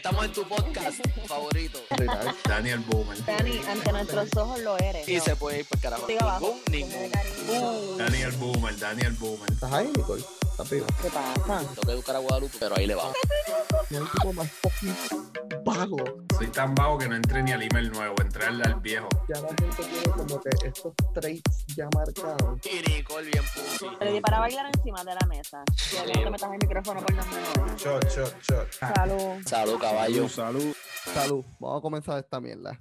Estamos en tu podcast favorito. Daniel Boomer. Dani, ante nuestros ojos lo eres. Y se puede ir por carajo. Siga abajo. Ningún, ningún. Daniel Boomer, Daniel Boomer. ¿Estás ahí, Nicole? ¿Estás vivo? ¿Qué pasa? Tengo que educar a Guadalupe, pero ahí le vamos. Hay tipo más fucking vago. Soy tan vago que no entré ni al email nuevo, entré al, al viejo. Ya la gente tiene como que estos traits ya marcados. Y Nicole bien di para bailar encima de la mesa. Mí no te metas el micrófono por los menos. Shot, shot, shot. Salud. Salud, caballo. salud. Salud. Vamos a comenzar esta mierda.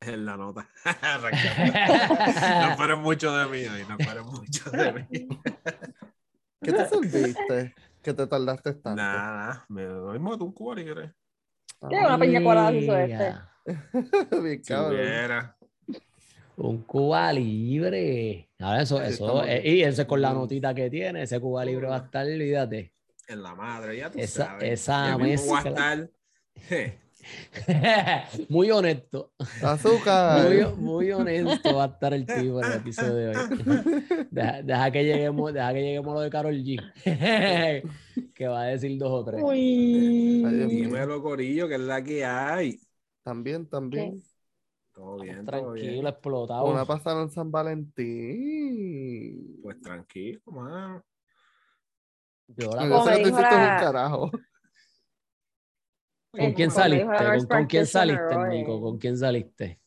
En la nota. No fueron mucho de mí hoy, no fueron mucho de mí. ¿Qué te serviste? que te tardaste tanto. Nada, me doy mato un cubo libre. ¿Qué? Una peña colada este. Bien cabrón. Un Cuba libre. Ahora eso, Ahí eso, estamos. eh, y ese con la notita que tiene, ese Cuba libre va a estar, olvídate. En la madre, ya tú Esa- sabes. esa Ya mismo voy a mezcla. estar- Je, muy honesto. Azúcar. Muy, muy honesto va a estar el tipo en el episodio de hoy. Deja, deja que lleguemos, deja que lleguemos lo de Carol G. que va a decir dos o tres. Uy. Dímelo, Corillo, que es la que hay. También, también. Todo bien, todo Tranquilo, bien. explotado. Una pasaron en San Valentín. Pues tranquilo, mano. Yo la- Yo hiciste un la- carajo. ¿Con quién me saliste? ¿Con, nurse con quién saliste. Nico? ¿Con quién saliste?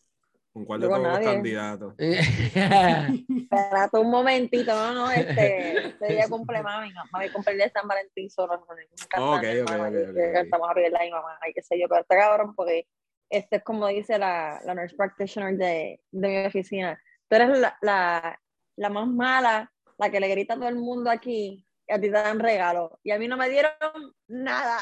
¿Con cuál de todos los candidatos? Espérate un momentito, no, no, este, este día cumple mami, no, mami cumple el día de San Valentín solo, no, cantante, Ok, ok, ok, y ok, que ok. cantamos a pedirle a mi mamá, y qué sé yo, pero está cabrón porque este es como dice la, la nurse practitioner de, de mi oficina, tú eres la, la, la más mala, la que le grita a todo el mundo aquí, y a ti te dan regalo, y a mí no me dieron nada,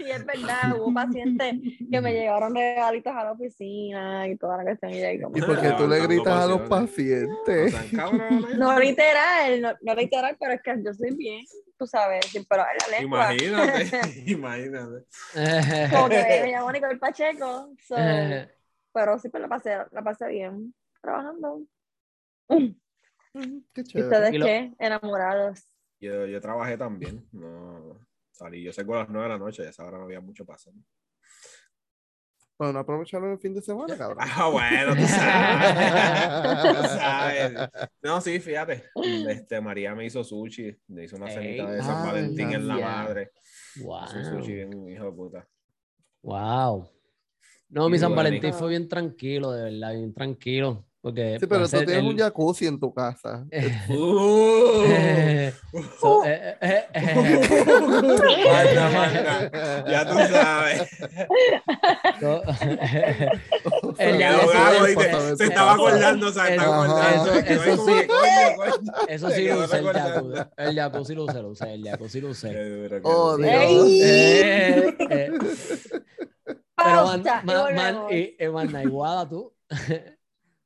y es verdad, hubo pacientes que me llevaron regalitos a la oficina y toda la cuestión, y ahí como, ¿Y por qué tú le gritas a los pacientes? No literal, no, no literal, pero es que yo soy bien, tú sabes, sí, pero la lengua. Imagínate, imagínate. Como que me llamo Nicole Pacheco, so, pero sí, pero la pasé, la pasé bien, trabajando. Qué ¿Y ustedes Y lo- qué? Enamorados. Yo, yo trabajé también. No, salí, yo sé que a las 9 de la noche, a esa hora no había mucho pasando. Bueno, no aprovecharon el fin de semana, cabrón. Ah, bueno, tú sabes. Tú sabes. No, sí, fíjate. Este, María me hizo sushi, me hizo una cenita de San Valentín en la ya. madre. wow. Hizo sushi bien hijo de puta. Wow. No, Y mi San Valentín fue bien tranquilo, de verdad, bien tranquilo. Porque Sí, pero tú tienes el- un jacuzzi en tu casa. Eh, eh, eh. Ya tú sabes. el eso- Se estaba acordando, se estaba acordando. eso- sí. Eso lo usa el jacuzzi. El jacuzzi lo usa, lo el jacuzzi lo qué Oh. Dios. ¡Ey! Eh, eh. Pero man, man, man, y, eh, tú.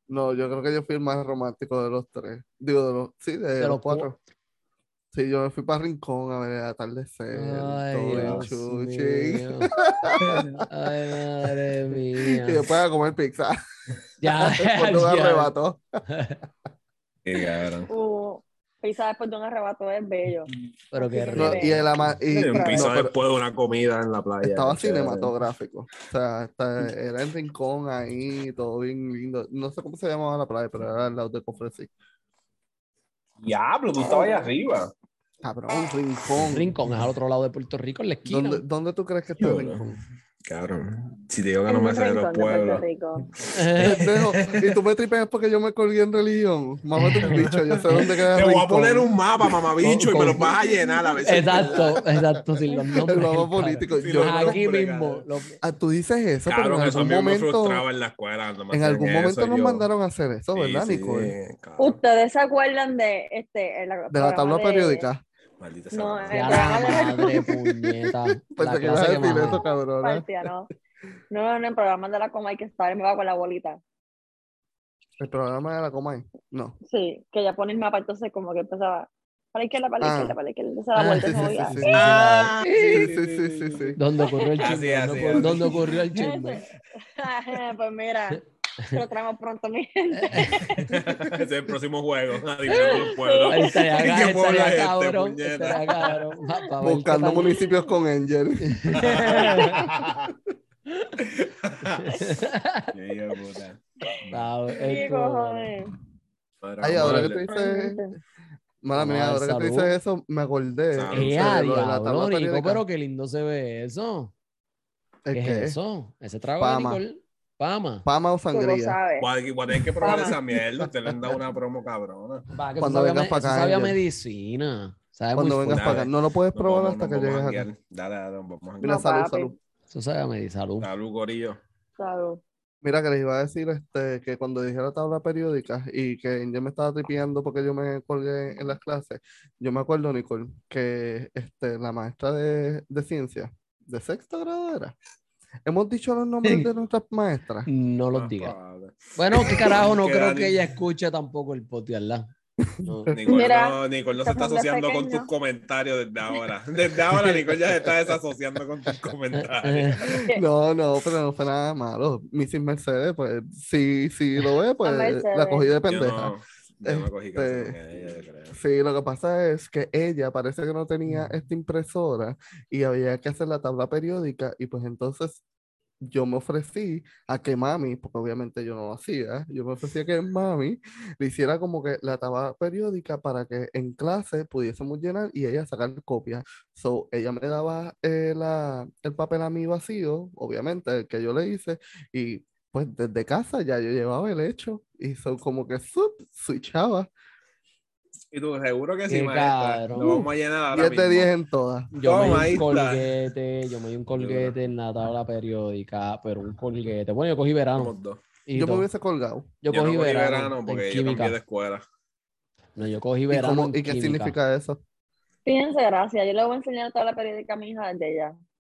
No, yo creo que yo fui el más romántico de los tres. Digo, de los, sí, de, los los cuatro. Sí, yo me fui para Rincón a ver el atardecer. Ay, Dios chuchi. mío. Ay, madre mía. Y después a comer pizza. Ya, Por ya. arrebato. Qué cabrón. Uh, pizza después de un arrebato es bello. Pero qué No, No, rico. y el ama- y- Sí, un no, después de una comida en la playa. estaba cinematográfico. O sea, está- era en Rincón ahí, todo bien lindo. No sé cómo se llamaba la playa, pero era al lado de Cofresí. Diablo, tú estabas ahí arriba. Cabrón, Rincón. Rincón es al otro lado de Puerto Rico, en la esquina. ¿Dónde, dónde tú crees que está Yo, Rincón? Cabrón. Si te digo que no me sé de los pueblos. Pendejo, y tú me tripeas porque yo me colgué en religión. Mámate un bicho, yo sé dónde queda Te voy a poner un mapa, mamabicho, y me lo vas a llenar a ver si es verdad. Exacto, exacto, sin los nombres. El mapa claro. político. Sí, Yo- los Aquí mismo. lo- Ah, tú dices eso, pero en eso algún me momento, frustraba en la escuela. me en algún eso, momento nos yo- mandaron a hacer eso, Sí, ¿verdad, sí, Nicole? ¿Ustedes se acuerdan de este el De la tabla de- periódica. Maldita sea. No, la madre puñeta. Pensé que ibas a decir eso, ¿no? No, en el programa de la coma hay que me va con la bolita. El programa de la Comay. No. Sí, que ya pone el mapa, entonces como que empezaba para izquierda, para la Ah. para izquierda, Ah, vuelta se sí, movía. sí, sí. Ah, Sí, sí, sí, sí, sí. ¿Dónde ocurrió el Así, chisme? así, ¿Dónde, así. dónde ocurrió el chisme? pues mira, Lo traemos pronto, mi gente. Ese es el próximo juego. Adivinando los pueblos. Ahí estaría, ¿Qué estaría pueblo es este, cabrón, puñeta? estaría cabrón. Pa- pa ver qué Buscando municipios con Angel. Qué. Ah. Pero Ay, ahora que tú dices, mala mía, ahora que tú salud. dices eso, me acordé. Salud. ¡Eh, diablo, Nico! Pero qué lindo se ve eso. ¿El ¿Qué es qué? eso? Ese trago Pama. de Nicole. Pama. Pama o sangría. a tener que probar Vamos. esa mierda. Usted le han dado una promo cabrona. Va, que Cuando sabía vengas me- pa' eso acá, sabía medicina. Sabe Cuando vengas para acá. No lo puedes probar hasta que llegues acá. Dale, dale, vamos a Mira, No, salud, papi. salud. Eso sabe medicina. Salud. Salud, Corillo. Salud. Mira, que les iba a decir este, que cuando dije la tabla periódica y que yo me estaba tripeando porque yo me colgué en las clases, yo me acuerdo, Nicole, que este, la maestra de, de ciencia, de sexto grado era. Hemos dicho los nombres de nuestras maestras. No los Ah, digas. Bueno, qué carajo, no creo que ella escuche tampoco el podcast, ¿verdad? No. Nicole, Mira, no, Nicole no se está asociando con tus comentarios desde ahora. Desde ahora Nicole ya se está desasociando con tus comentarios. No, no, pero no fue nada malo. Mrs. Mercedes, pues, si, si lo ve, pues la cogí de Yo pendeja. Yo cogí Este, ella, yo creo. Sí, lo que pasa es que ella parece que no tenía esta impresora y había que hacer la tabla periódica y pues entonces yo me ofrecí a que mami, porque obviamente yo no lo hacía, yo me ofrecí a que mami le hiciera como que la tabla periódica para que en clase pudiésemos llenar y ella sacar copias. So, ella me daba eh, la- el papel a mí vacío, obviamente, el que yo le hice, y pues desde casa ya yo llevaba el hecho y son como que sup, switchaba. Y tú, seguro que sí, maestra. Lo vamos a llenar ahora 10 de mismo. 10 en todas. Yo me di un colguete, yo me di un colguete en la tabla periódica, pero un colguete. Bueno, yo cogí verano. Y Yo me todo. hubiese colgado. Yo Yo no cogí cogí verano, verano en porque yo química. cambié de escuela. No, yo cogí ¿Y, verano cómo- en y qué química. Significa eso? Fíjense, gracias. Yo le voy a enseñar toda la periódica a mi hija desde ya.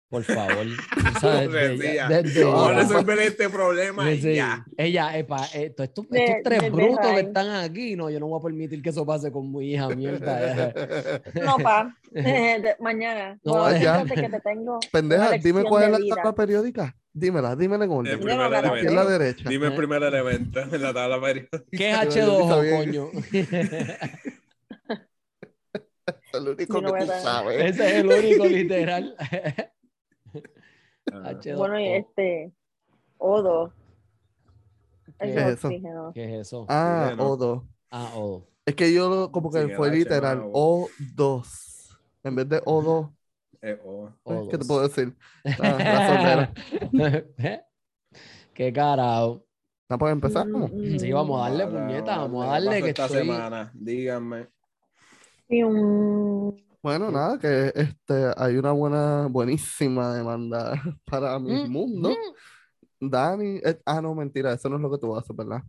Por favor. Desde ya- desde Vamos a resolver este problema y Sí, ya. Ella, epa, eh, estos, De- estos tres brutos que están aquí, no, yo no voy a permitir que eso pase con mi hija, mierda. eh. No, pa. De- mañana. No, No, ya. que te tengo. Pendeja, dime cuál es de la vida. tabla periódica. Dímela, dímela en orden. El Yo primer no, cara, Aquí en la derecha. Dime el primer elemento en la tabla periódica. ¿Qué es Yo no H2O, sabía. coño? Es lo único que tú sabes. Ese es el único, literal. Ah, H2O. Bueno, y este. Odo. ¿Qué Es es eso? oxígeno. ¿Qué es eso? Ah, Sí, ¿no? O2. Ah, O. Es que yo lo- como que el fue literal. mano. O2. En vez de O2. eh, oh. pues, ¿Qué te O2. puedo decir? Ah, la sondera. Qué carajo. ¿No puedes empezar? ¿Cómo? Mm, Sí, vamos a darle, Vale, puñeta, vamos a darle ¿qué que esta estoy... semana? Díganme. Y un. Bueno, nada, que este, hay una buena, buenísima demanda para mi Mm, mundo. Dani, eh, ah, no, mentira, eso no es lo que tú haces, ¿verdad?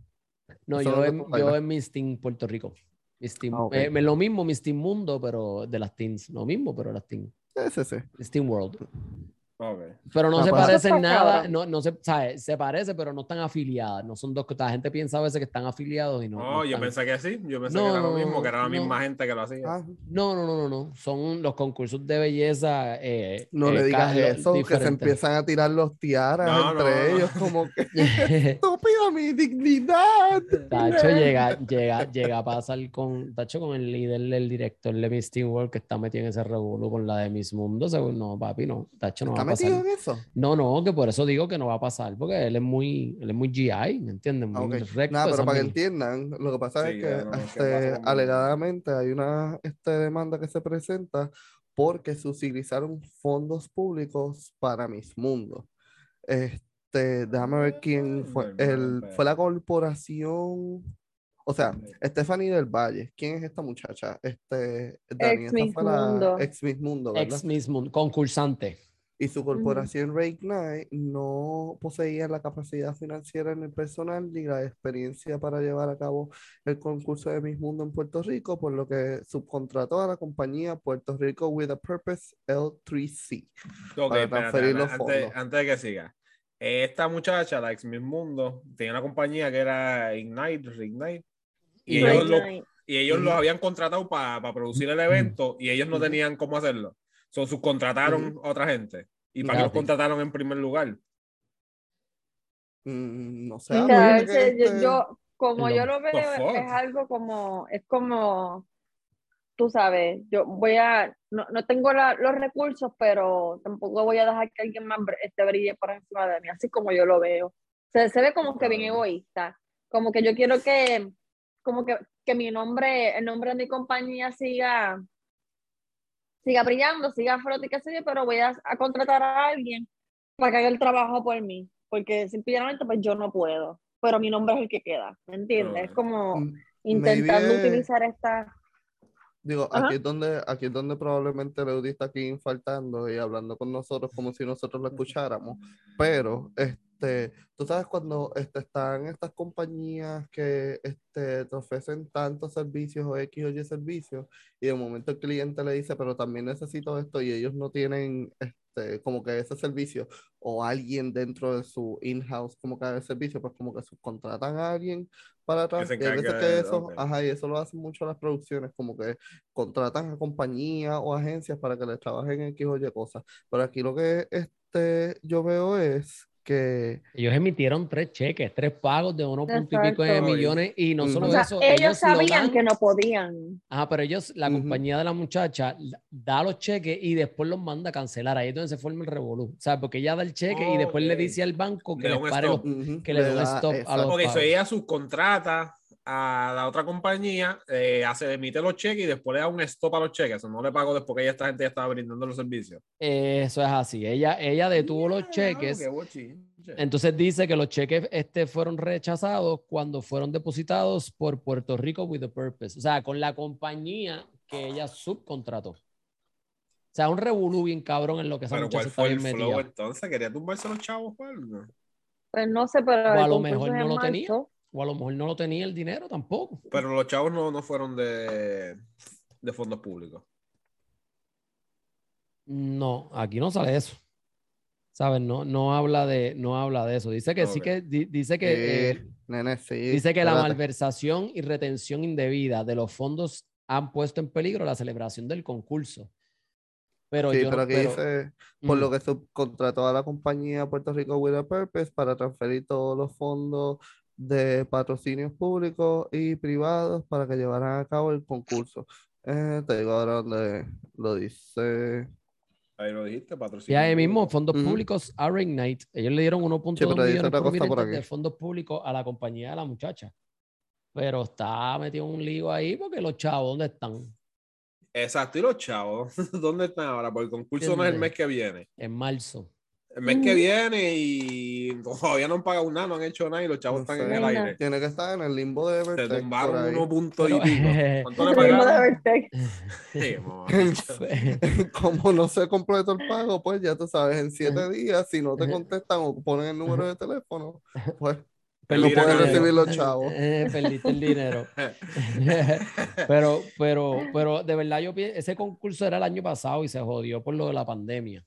No, Eso yo en, yo en Miss Teen Puerto Rico. Teen- Ah, eh, me- lo mismo Miss Teen Mundo, pero de las teens. Lo mismo, pero de las teens. Ese, sí. Miss Teen World. Pero no Ah, se pues. parecen nada, no, no se, ¿sabes? se parece, pero no están afiliadas. No son dos cosas. La gente piensa a veces que están afiliados y no. No, no yo están. pensé que sí. Yo pensé No, que era lo mismo, que era la no. misma gente que lo hacía. Ah, No, no, no, no, no. Son los concursos de belleza. eh, no eh, le digas eso, que se empiezan a tirar los tiaras No, entre no, no. ellos, como que estúpido mi dignidad. Tacho llega, llega, llega a pasar con, Tacho, con el líder, el director de Miss Teen World que está metido en ese revuelo con la de Miss Mundo. según- No, papi, no. Tacho, no va ¿Está a pasar. metido en eso? No, no, que por eso digo que no va a pasar, porque él es muy, él es muy GI, ¿me entiendes? Ah, Muy recto. Nada, pero para que entiendan, lo que pasa Sí, es que ya, no, ¿qué este, alegadamente hay una este, demanda que se presenta porque se utilizaron fondos públicos para Mis Mundo. Este, déjame ver quién fue. El, fue la corporación. O sea, Stephanie del Valle. ¿Quién es esta muchacha? Este, Dani, esta Miss fue la Mundo. ex Miss Mundo, ¿verdad? Ex Miss Mundo, concursante. Y su corporación Reignite no poseía la capacidad financiera en el personal ni la experiencia para llevar a cabo el concurso de Miss Mundo en Puerto Rico, por lo que subcontrató a la compañía Puerto Rico with a Purpose L3C. Ok, para transferir los antes, fondos. antes de que siga. Esta muchacha, la ex Miss Mundo, tenía una compañía que era Ignite, Reignite, y Ignite. ellos, lo, y ellos los habían contratado para producir el evento y ellos no tenían cómo hacerlo. So, subcontrataron a otra gente. ¿Y para qué los contrataron en primer lugar? mm, no sé. Yo, este- yo- como No. yo lo veo, fuck? es algo como, es como, tú sabes, yo voy a, no, no tengo la- los recursos, pero tampoco voy a dejar que alguien más este brille por encima de mí, así como yo lo veo. Se, se ve como que bien egoísta, como que yo quiero que, como que, que mi nombre, el nombre de mi compañía siga, siga brillando, siga flote, y qué sé yo, pero voy a, a contratar a alguien para que haga el trabajo por mí, porque simplemente pues yo no puedo, pero mi nombre es el que queda, ¿me entiendes? Es como Mm, intentando utilizar esta... Digo, Ajá. aquí es donde, aquí es donde probablemente Leudy está aquí faltando y hablando con nosotros como si nosotros lo escucháramos. Pero, este, tú sabes cuando este, están estas compañías que este, te ofrecen tantos servicios o X o Y servicios y de momento el cliente le dice, pero también necesito esto y ellos no tienen este, como que ese servicio o alguien dentro de su in-house como que haga el servicio, pues como que subcontratan a alguien para atrás. Y hay veces que eso, ok. ajá, y eso lo hacen mucho las producciones, como que contratan a compañías o agencias para que les trabajen en X o Y cosas. Pero aquí lo que este, yo veo es que Ellos emitieron tres cheques, tres pagos de unos punto y pico de millones y no solo O sea, eso, ellos lo sabían dan- que no podían. Ajá, pero ellos, la Ujú. compañía de la muchacha, da los cheques y después los manda a cancelar. Ahí es donde se forma el revolú. O sea, porque ella da el cheque y después le Ok. dice al banco que Le un pare los... stop. ujú, que le dé un stop a los- Ok, so pagos. ella subcontrata a la otra compañía, eh, hace, emite los cheques y después le da un stop a los cheques. O no le pago después que ella, esta gente ya estaba brindando los servicios. Eso es así. Ella, ella detuvo los cheques. Entonces dice que los cheques este, fueron rechazados cuando fueron depositados por Puerto Rico with a purpose. O sea, con la compañía que ella subcontrató. O sea, un revolú bien cabrón en lo que esa Pero muchacha ¿cuál está fue el flow metida. entonces? ¿Quería tumbarse los chavos o algo? Pues no sé, pero O a lo mejor no lo tenía. O a lo mejor no lo tenía el dinero tampoco. Pero los chavos no, no fueron de, de fondos públicos. No, aquí no sale eso. ¿Sabes? No, no habla de, no habla de eso. Dice que sí que, di- dice que, eh, nene, sí. dice que la malversación y retención indebida de los fondos han puesto en peligro la celebración del concurso. Pero Sí, yo pero no, aquí pero- dice, por Mm. lo que subcontrató a la compañía Puerto Rico with a Purpose para transferir todos los fondos de patrocinios públicos y privados para que llevaran a cabo el concurso. Eh, te digo ahora donde lo dice. Ahí lo dijiste, Y patrocinio. ahí mismo, fondos públicos a Ignite. Ellos le dieron 1.2 Sí, millones de fondos públicos a la compañía de la muchacha. Pero está metido un lío ahí porque los chavos, ¿dónde están? Exacto, y los chavos, ¿dónde están ahora? Porque el concurso no es el mes que viene. En marzo. El mes que viene y todavía no han pagado nada, no han hecho nada y los chavos No están en el aire. Tiene que estar en el limbo de Se Evertech por tumbaron unos puntos y pico. ¿Cuánto le El ritmo de pagaron? Vertex. Sí. Como no se completó el pago, pues ya tú sabes, en siete días, si no te contestan o ponen el número de teléfono, pues no dinero. recibir los chavos. Eh, perdiste el dinero. pero, pero, pero de verdad yo pienso, ese concurso era el año pasado y se jodió por lo de la pandemia.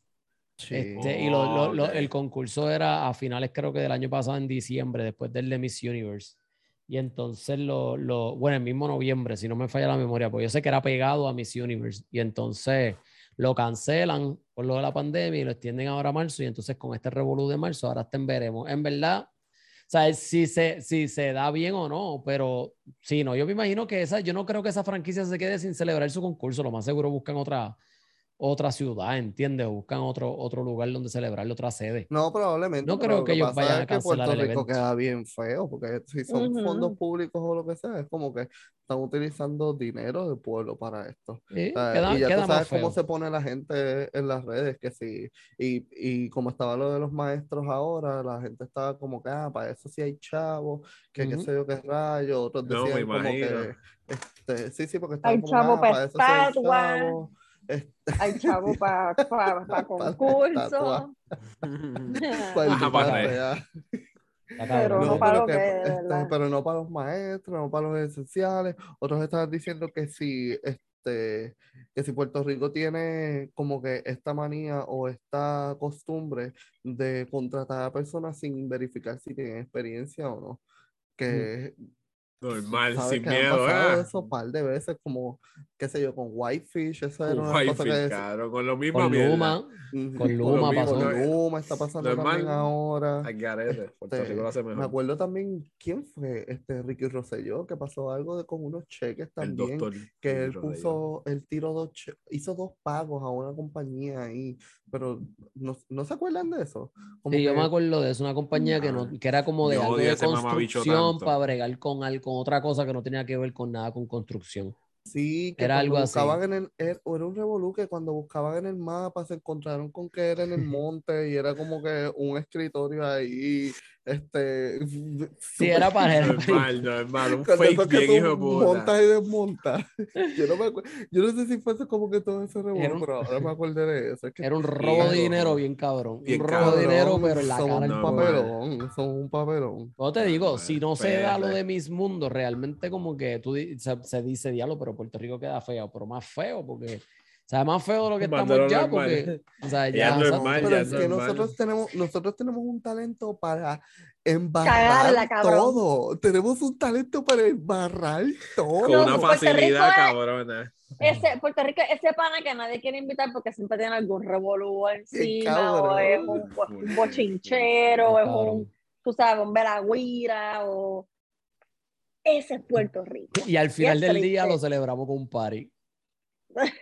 Sí. Este, y lo- lo- lo- el concurso era a finales creo que del año pasado en diciembre, después del de Miss Universe. Y entonces lo, lo, bueno, el mismo noviembre, si no me falla la memoria, porque yo sé que era pegado a Miss Universe. Y entonces lo cancelan por lo de la pandemia y lo extienden ahora a marzo. Y entonces con este revolú de marzo, ahora estén veremos. En verdad, o sea, si se, si se da bien o no, pero sí, no, yo me imagino que esa, yo no creo que esa franquicia se quede sin celebrar su concurso. Lo más seguro buscan otra, otra ciudad, ¿entiendes? O buscan otro, otro lugar donde celebrarlo, otra sede. No, probablemente. No creo que ellos vayan a es que cancelar Puerto el Rico evento. queda bien feo, porque si son fondos públicos o lo que sea, es como que están utilizando dinero del pueblo para esto. Sí, O sea, queda, y ya queda tú más sabes cómo se pone la gente en las redes, que sí, y, y como estaba lo de los maestros ahora, la gente estaba como que, ah, para eso sí hay chavos, que qué Ujú. sé yo qué rayo, otros No, me decían como que, imagino. este, sí, sí, porque estaban como, chavo ah, pa' para eso sí hay estatua. chavos, Hay chavo para pa, pa Pa' concurso. para Pero no No, para lo que, que este, pero no para los maestros, no para los esenciales. Otros están diciendo que si, este, que si Puerto Rico tiene como que esta manía o esta costumbre de contratar a personas sin verificar si tienen experiencia o no. Que Normal, ¿Sabes sin que han miedo, pasado ¿eh? eso un par de veces, como, qué sé yo, con Whitefish, eso era Con una cosa que cabrón, con lo mismo Con mierda. Luma, Ujú, con Luma mismo, pasó. Con Luma está pasando Normal. también ahora. Garete, Puerto Este, Rico lo hace Me mejor. acuerdo también, ¿quién fue? Este Ricky Rosselló, que pasó algo de, con unos cheques El también. doctor. que él puso, él tiró dos, hizo dos pagos a una compañía ahí, pero no, ¿no se acuerdan de eso? Como Sí, yo que- me acuerdo de eso, una compañía que, no, Ah, que era como de yo algo de construcción para bregar con, al- con otra cosa que no tenía que ver con nada con construcción. Sí, que Era algo así. buscaban en el, era, era un revolú que cuando buscaban en el mapa se encontraron con que era en el monte y era como que un escritorio ahí, este... Sí, era para- Normal, normal, un fake que bien hijo montas y desmontas. Yo no, me acu- yo no sé si fuese como que todo ese un- pero ahora me acordé de eso. Es que Era un robo de dinero cabrón. bien cabrón. Bien un robo de dinero, cabrón, pero en la son cara un No, pueblo. papelón, son un papelón. Yo te digo, No, si no se da lo espérate. de mis mundos, realmente como que tú se, se dice diablo, pero Puerto Rico queda feo, pero más feo porque, sea, más feo de lo que estamos ya, normal. porque, o sea, Ya ya, normal, Pero ya es es que nosotros tenemos, nosotros tenemos un talento para embarrar todo. Tenemos un talento para embarrar todo. Con una facilidad, cabrona. Ese, Puerto Rico, ese pana que nadie quiere invitar porque siempre tiene algún revolú encima, o es un, un bochinchero, o es un, tú sabes, un veragüira, o... Ese es Puerto Rico. y al final del día lo celebramos con un party.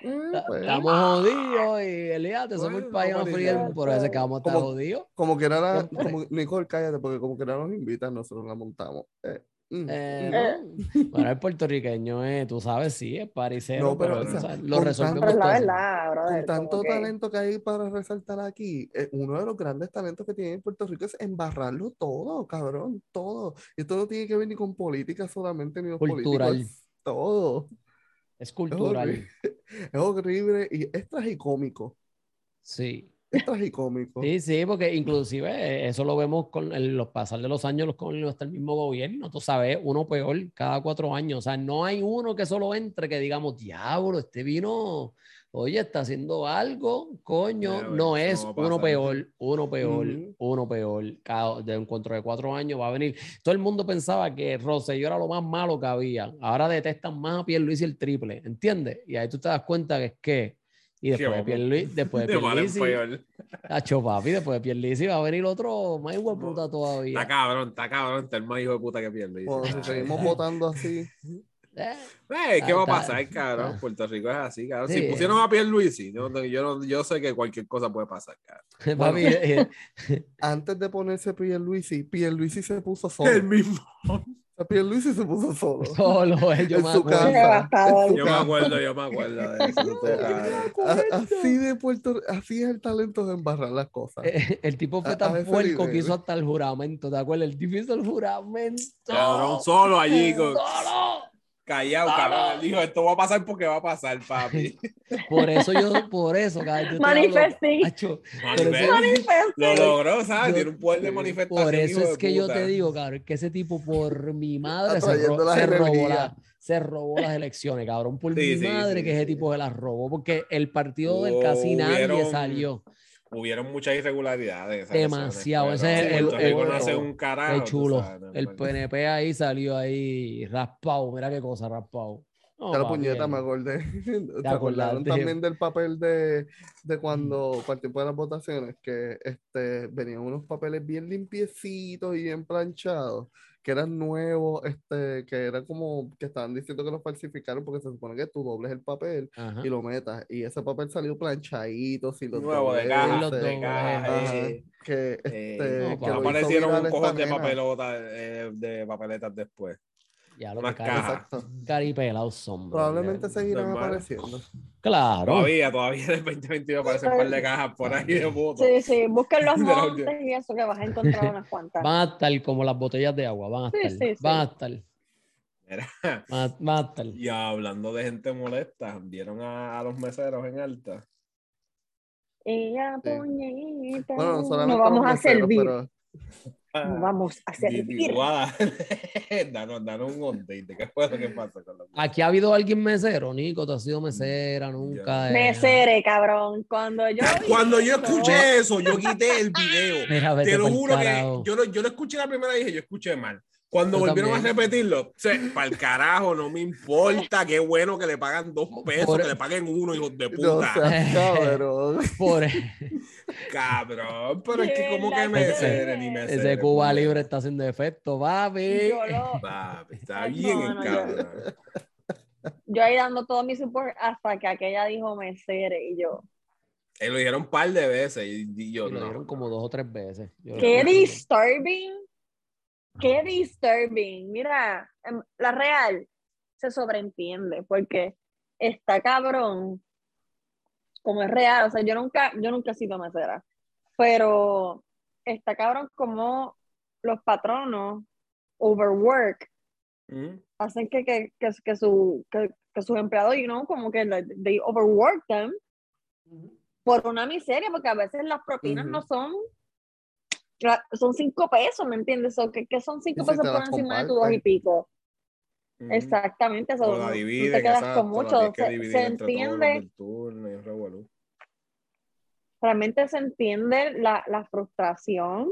Mm, pues, Estamos jodidos y Elías, te somos el país a frío por eso es que vamos a estar Como- jodidos. como que era la, Siempre. como, Nicole, cállate, porque como que era nos invitan, nosotros la montamos. Eh, mm, Eh, mm. no. Bueno, el puertorriqueño es, tú sabes, sí, es paricero, No, pero, pero, o sea, lo con resolvemos Pero es la verdad, brother. Con tanto que- talento que hay para resaltar aquí, eh, uno de los grandes talentos que tiene Puerto Rico es embarrarlo todo, cabrón, todo. Y esto no tiene que ver ni con política solamente, ni los Cultural. políticos, todo. Es cultural. horrible. Es horrible y es tragicómico. Sí. Es tragicómico. Sí, sí, porque inclusive eh, eso lo vemos con el- los pasar de los años con hasta el mismo gobierno, tú sabes, uno peor cada cuatro años. O sea, no hay uno que solo entre que digamos, diablo, este vino, oye, está haciendo algo, coño. No es uno peor, uno peor, uno peor. Cada, de encuentro de cuatro años va a venir. Todo el mundo pensaba que Rosselló era lo más malo que había. Ahora detestan más a Pierluisi el triple, ¿entiendes? Y ahí tú te das cuenta que es que. Y después de. Pierluisi, después de De Pierluisi. Tacho, papi, después de Pierluisi va a venir otro más igual puta Está todavía. cabrón, está cabrón, está el más hijo de puta que pierde. Bueno, si seguimos votando así, Eh, Eh, ¿Qué va a pasar, cabrón? ah. Puerto Rico es así, cabrón. Sí. Si pusieron a Pierluisi, yo, yo, no- yo sé que cualquier cosa puede pasar, cabrón. papi, eh, antes de ponerse Pierluisi, Pierluisi se puso solo. El mismo. Sea, Pierluisi se puso solo. solo él, yo En me su acuerdo. casa. Yo me acuerdo, yo me acuerdo de eso. A- Así de Puerto así es el talento de embarrar las cosas. Eh, El tipo fue tan puerco que hizo hasta el juramento, ¿te acuerdas? El tipo hizo el juramento. Cabrón, solo allí, con- Solo. Callado, cabrón. Él dijo, esto va a pasar porque va a pasar, papi. Por eso yo, por eso, hablo, Manifesting. Acho, pero eso- Manifest. Lo logró, ¿sabes? Yo- Tiene un poder de manifestación. Por eso es que yo te digo, cabrón, que ese tipo por mi madre se, ro- robó energías. la- se robó las elecciones, cabrón. Por Sí, mi sí, madre sí, que ese tipo se las robó, porque el partido del casi nadie salió. Hubieron muchas irregularidades. Demasiado, ese es el- el- no hace el- un carajo. Tú chulo. sabes, no, El no. PNP ahí salió ahí raspado. Mira qué cosa, raspado. Ya la puñeta el- me acordé. ¿Te acordaron también del papel de, de cuando, para el tiempo de las votaciones, que este, venían unos papeles bien limpiecitos y bien planchados, que eran nuevos, este, que era como que estaban diciendo que los falsificaron porque se supone que tú dobles el papel Ajá. y lo metas. Y ese papel salió planchadito, si los Nuevo de caja, los de caja. Eh, que, eh, este, no, que lo aparecieron un cojón de papelotas, eh, de papeletas después. Ya lo unas que. Exacto. caripelados son. bro. Probablemente seguirán normal. apareciendo. Claro. Todavía, todavía en el 2022 aparecen un par de cajas por ahí de votos. Sí, sí, busquen los montes y eso que vas a encontrar unas cuantas. Van a estar como las botellas de agua. Van a Sí, estar. sí, sí. Van a estar. Mira, Van a, van a estar. y hablando de gente molesta, ¿vieron a, a los meseros en alta? Y a Sí. puñeta, Bueno, no vamos a meseros, servir. pero Nos vamos a guada. danos, danos un update. ¿Qué fue lo que pasa con los Aquí ha habido alguien mesero, Nico. ¿Tú has sido mesera nunca? eh. Mesere, cabrón. Cuando yo. Cuando yo escuché eso, yo quité el video. Mira, Te lo juro que yo lo, yo lo escuché la primera vez y dije, yo escuché mal. Cuando Yo volvieron también. a repetirlo, para el carajo, no me importa, qué bueno que le pagan dos pesos, Por- que le paguen uno, hijos de No puta. seas cabrón. Por Cabrón, pero es que como que me cere, ni me ese cere, Cuba. Libre está haciendo efecto, papi. Yo, lo- Papi, está Ay, bien no, no, yo- yo ahí dando todo mi support hasta que aquella dijo mesere y yo. Eh, lo dijeron un par de veces y, y yo Y lo no. dieron como dos o tres veces. Yo lo Qué disturbing. Qué disturbing. Mira, em, la real se sobreentiende porque está cabrón. Como es real, o sea, yo nunca, yo nunca he sido mesera, pero está cabrón como los patronos overwork Mm. hacen que, que, que, que su, que, que sus empleados, you know, como que they overwork them por una miseria, porque a veces las propinas no son, son cinco pesos, ¿me entiendes? O que, que son cinco si pesos por encima de tu dos y pico. Mm. Exactamente, eso no- dividen, te quedas exacto, con mucho. Se, se entiende, turno realmente se entiende la, la frustración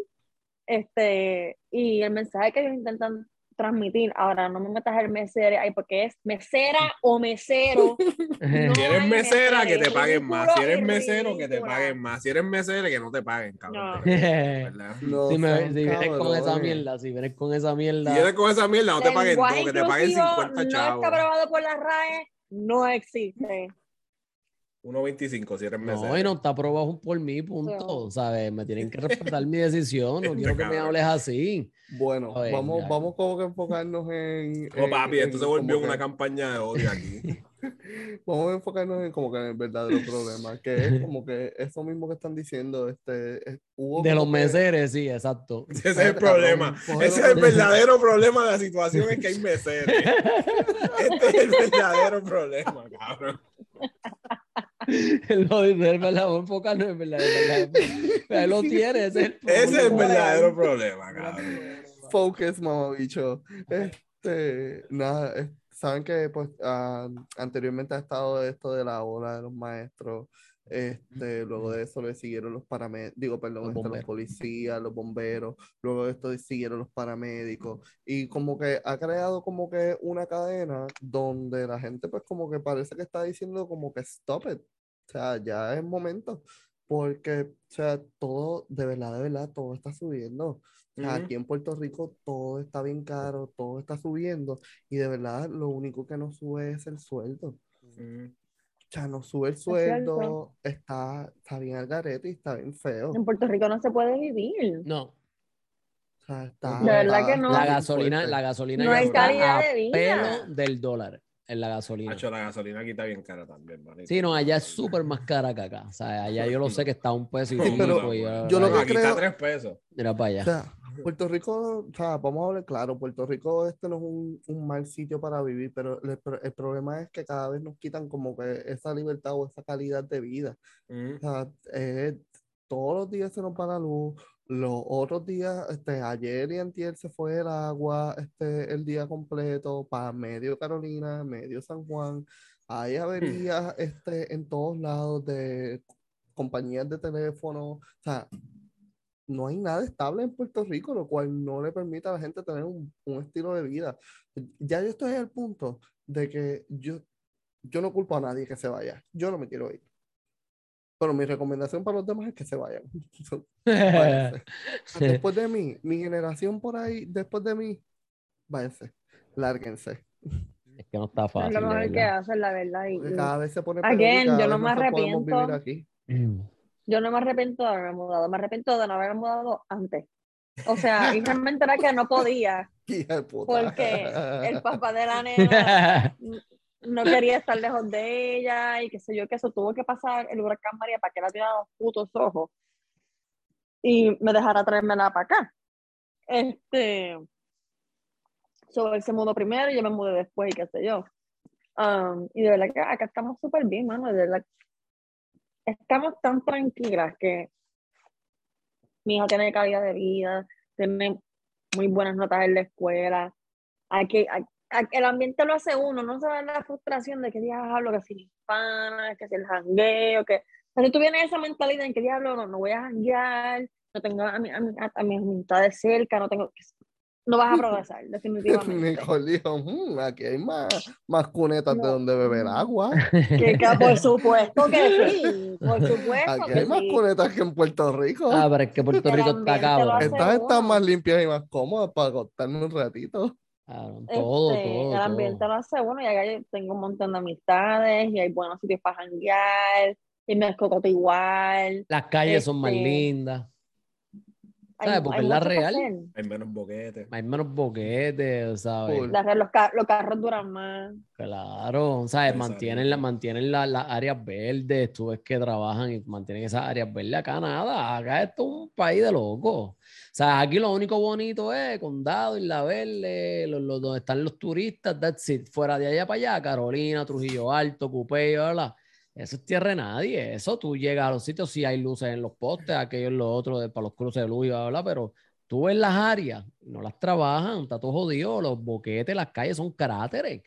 este, y el mensaje que ellos intentan transmitir. Ahora, no me metas el mesero ahí porque es mesera o mesero. No Si eres mesera, que te paguen más. Si eres mesero, que te paguen más. Si eres mesera, que no te paguen, cabrón. No. No si, me, si vienes con esa mierda, si vienes con esa mierda. Si vienes con esa mierda, no te paguen todo, que te paguen inclusivo 50 no chavos. está aprobado por la RAE, no existe. 1.25 si eres mesera. No, y no está aprobado por mí, punto. ¿Sabes? Me tienen que respetar mi decisión. No quiero que me hables así. Bueno, ver, vamos, ya. vamos como que enfocarnos en. En- papi, esto en se volvió una que- campaña de odio aquí. Vamos a enfocarnos en como que en el verdadero problema, que es como que eso mismo que están diciendo, este, es- hubo De los que- meseres, sí, exacto. Ese es el problema. Ese es el verdadero problema de la situación es que hay meseros. Este es el verdadero problema, cabrón. Lo dice, es verdad, vamos a enfocarnos en verdad. es verdad. Ahí lo tiene, ese es el Ese es el problema. verdadero problema, cabrón. Focus, mamabicho. Este, nada, es- saben que pues ah, anteriormente ha estado esto de la ola de los maestros. Este, luego de eso le siguieron los paramédicos, digo, perdón, Los este, los policías, los bomberos, luego de esto siguieron los paramédicos y como que ha creado como que una cadena donde la gente pues como que parece que está diciendo como que stop it, o sea, ya es momento, porque, o sea, todo, de verdad, de verdad, todo está subiendo. O sea, Ujú. aquí en Puerto Rico todo está bien caro, todo está subiendo y de verdad lo único que no sube es el sueldo. O sea, no sube el sueldo, está, está bien al garete y está bien feo. En Puerto Rico no se puede vivir. No, O sea, está, verdad está- que no. la gasolina, la gasolina No ya hay está calidad a de vida. pelo del dólar en la gasolina. Macho, la gasolina aquí está bien cara también, manito. Sí, no, allá es súper más cara que acá. O sea, allá yo lo sé que está a un peso y Sí, pico, pero y yo lo que aquí creo- está a tres pesos. Mira para O allá. sea, Puerto Rico, o sea, vamos a hablar claro, Puerto Rico este no es un, un mal sitio para vivir, pero el, el problema es que cada vez nos quitan como que esa libertad o esa calidad de vida. Mm. O sea, eh, todos los días se nos va la luz, los otros días, este, ayer y antier se fue el agua, este, el día completo para medio Carolina, medio San Juan. Hay averías, este, en todos lados de compañías de teléfono. O sea, no hay nada estable en Puerto Rico, lo cual no le permite a la gente tener un, un estilo de vida. Ya yo estoy al punto de que yo, yo no culpo a nadie que se vaya. Yo no me quiero ir. Pero mi recomendación para los demás es que se vayan. Váyanse. Después de mí, mi generación por ahí, después de mí, váyanse, lárguense. Es que no está Es fácil. lo de mejor que hacen, la verdad. y- Porque cada vez se pone Again, peor cada yo no me arrepiento. aquí. Yo no me arrepiento de haberme mudado, me arrepiento de no haberme mudado antes. O sea, y realmente era que no podía, porque el papá de la nena no quería estar lejos de ella y qué sé yo, que eso tuvo que pasar el huracán María para que la tirara los putos ojos y me dejara traérmela para acá. Este, so, él se primero y yo me mudé después y qué sé yo. Um, y de verdad que acá estamos súper bien, mano, de verdad. Estamos tan tranquilas que mi hija tiene calidad de vida, tiene muy buenas notas en la escuela. Hay que, el ambiente lo hace uno, no se ve la frustración de que diablo, que si la hispana, que si el jangueo, que o sea, si tú vienes esa mentalidad en que diablo, no, no voy a janguear, no tengo a, mi, a, mi- a mis amistades cerca, no tengo no vas a progresar, definitivamente. Nicole dijo, "Mm, aquí hay más, más cunetas de donde beber agua. Que, que por supuesto que sí, por supuesto Aquí que hay más cunetas que en Puerto Rico. Ah, pero es que Puerto Rico está cabrón. Estas están más limpias y más cómodas para acostarme un ratito. Cabrón, todo, Este, todo, el ambiente todo. lo hace bueno y acá tengo un montón de amistades y hay buenos sitios para janguear y me escocoto igual. Las calles son más Este, lindas. Hay, ¿Sabes? Porque hay es la real. Hay menos boquetes. Hay menos boquetes, ¿sabes? La red- los, ca- los carros duran más. Claro, ¿sabes? Exacto. Mantienen, la, mantienen la- las áreas verdes, tú ves que trabajan y mantienen esas áreas verdes. Acá nada, acá esto es un país de locos. O sea, aquí lo único bonito es Condado, Isla Verde, los, los- donde están los turistas, that's it. Fuera de allá para allá, Carolina, Trujillo Alto, Cupey, bla, Eso es tierra de nadie. Eso tú llegas a los sitios, sí hay luces en los postes, aquellos, los otros, de- para los cruces de luz y bla, bla, pero tú ves las áreas, no las trabajan, está todo jodido, los boquetes, las calles son cráteres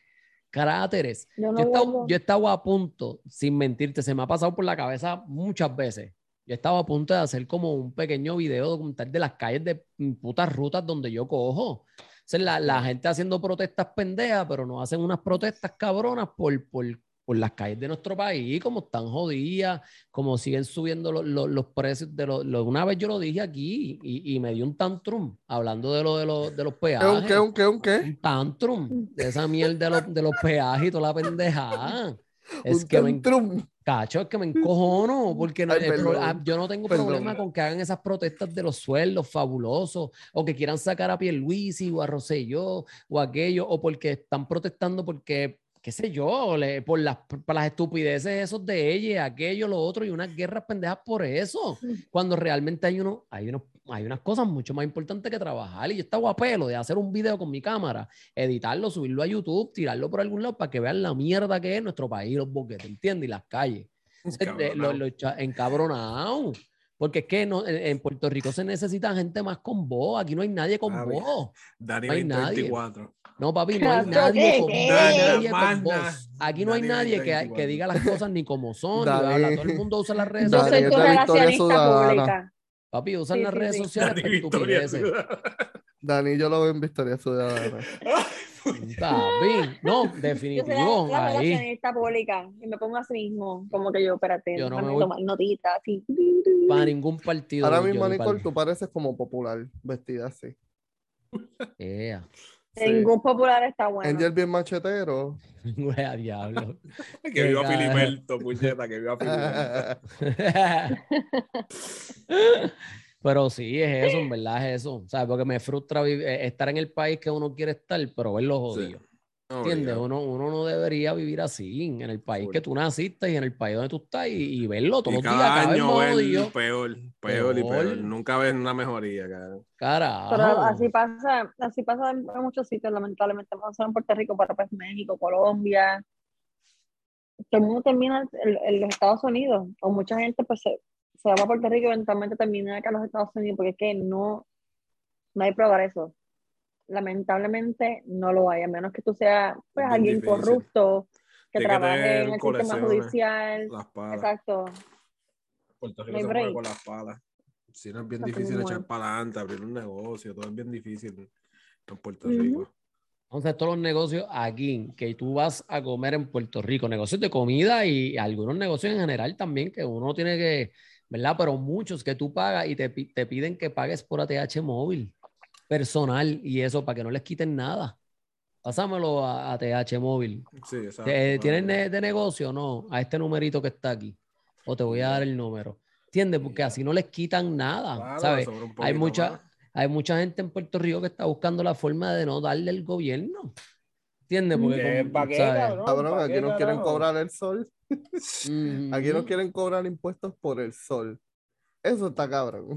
cráteres. Yo Yo no he, estado, yo he estado a punto, sin mentirte, se me ha pasado por la cabeza muchas veces. Yo estaba a punto de hacer como un pequeño video documental de las calles de putas rutas donde yo cojo. O sea, la, la gente haciendo protestas pendejas, pero no hacen unas protestas cabronas por, por, por las calles de nuestro país, como están jodidas, como siguen subiendo los, los- los precios de los, los- Una vez yo lo dije aquí y, y me dio un tantrum hablando de, lo, de, los, de los ¿Qué, un peajes qué, un qué, un qué? un tantrum de esa mierda de los, de los peajes y toda la pendejada. Es Un que me, tantrum. cacho, es que me encojono, porque no- Ay, pro- ah, yo no tengo Perdón. problema con que hagan esas protestas de los sueldos fabulosos, o que quieran sacar a Pierluisi o a Rosselló o aquello, o porque están protestando porque, qué sé yo, le- por las, por las estupideces esos de ella, aquello, lo otro, y unas guerras pendejas por eso, cuando realmente hay, uno, hay, unos, hay unas cosas mucho más importantes que trabajar. Y yo estaba a pelo de hacer un video con mi cámara, editarlo, subirlo a YouTube, tirarlo por algún lado para que vean la mierda que es nuestro país, los boquetes, ¿entiendes? Y las calles. De- lo- encabronado. Porque es que no, en, Puerto Rico se necesita gente más con voz. Aquí no hay nadie con voz. Dani no hay nadie. 2024. No, papi, no hay nadie con, nadie con voz. Aquí no hay nadie que, 2024. que diga las cosas ni como son. ni habla. Todo el mundo usa las redes Yo soy sociales. tu esta es Victoria relacionista pública. Papi, usan Sí, las sí, redes sí. sociales Dani para estupideces. Dani, yo lo veo en Victoria Ciudadana. Papi, no, Yo soy definitivo. la, la ahí. relacionista pública y me pongo así mismo, como que yo, espérate, Yo no me voy- tomar notitas, así. Para ningún partido. Ahora yo, mismo, ni Nicole, tú pareces como popular, vestida así. Ea. Sí. Ningún popular está bueno. Angel bien machetero. Wea, diablo. Que viva Qué Filiberto, puñeta, que viva Filiberto. Pero sí, es eso, en verdad es eso. ¿Sabes? Porque me frustra eh, estar en el país que uno quiere estar, pero verlo jodido. ¿Entiendes? Uno, uno no debería vivir así, en el país Full. que tú naciste y en el país donde tú estás y, y verlo todos Y los días, cada cada vez año ves jodido. peor, peor y peor. Peor. Nunca ves una mejoría, cabrón. Carajo. Pero así pasa, así pasa en, en muchos sitios, lamentablemente, no solo en Puerto Rico, pero pues México, Colombia. Todo el mundo termina en, en los Estados Unidos, o mucha gente pues se, se va a Puerto Rico y eventualmente termina acá en los Estados Unidos, porque es que no, no hay progreso. Lamentablemente no lo hay, a menos que tú seas pues bien alguien difícil. corrupto, que Tiene trabaje en el sistema judicial. Las palas. Exacto. Puerto Rico se mueve con las palas. Si no es bien Así difícil echar para adelante, abrir un negocio, todo es bien difícil en Puerto. Rico. Entonces, todos los negocios aquí que tú vas a comer en Puerto Rico, negocios de comida y algunos negocios en general también que uno tiene que, ¿verdad? Pero muchos que tú pagas y te, te piden que pagues por ATH móvil personal y eso para que no les quiten nada. Pásamelo a ATH móvil. Sí, exacto. ¿Te- ¿Tienes Bueno, ne- de negocio o no? A este numerito que está aquí. O te voy a dar el número. ¿Entiendes? Porque así no les quitan nada, claro, ¿sabes? Hay mucha, más. hay mucha gente en Puerto Rico que está buscando la forma de no darle al gobierno. ¿Entiendes? Porque. Cabrón, ¿pa' aquí nos quieren cobrar el sol. Ujú. Aquí nos quieren cobrar impuestos por el sol. Eso está cabrón.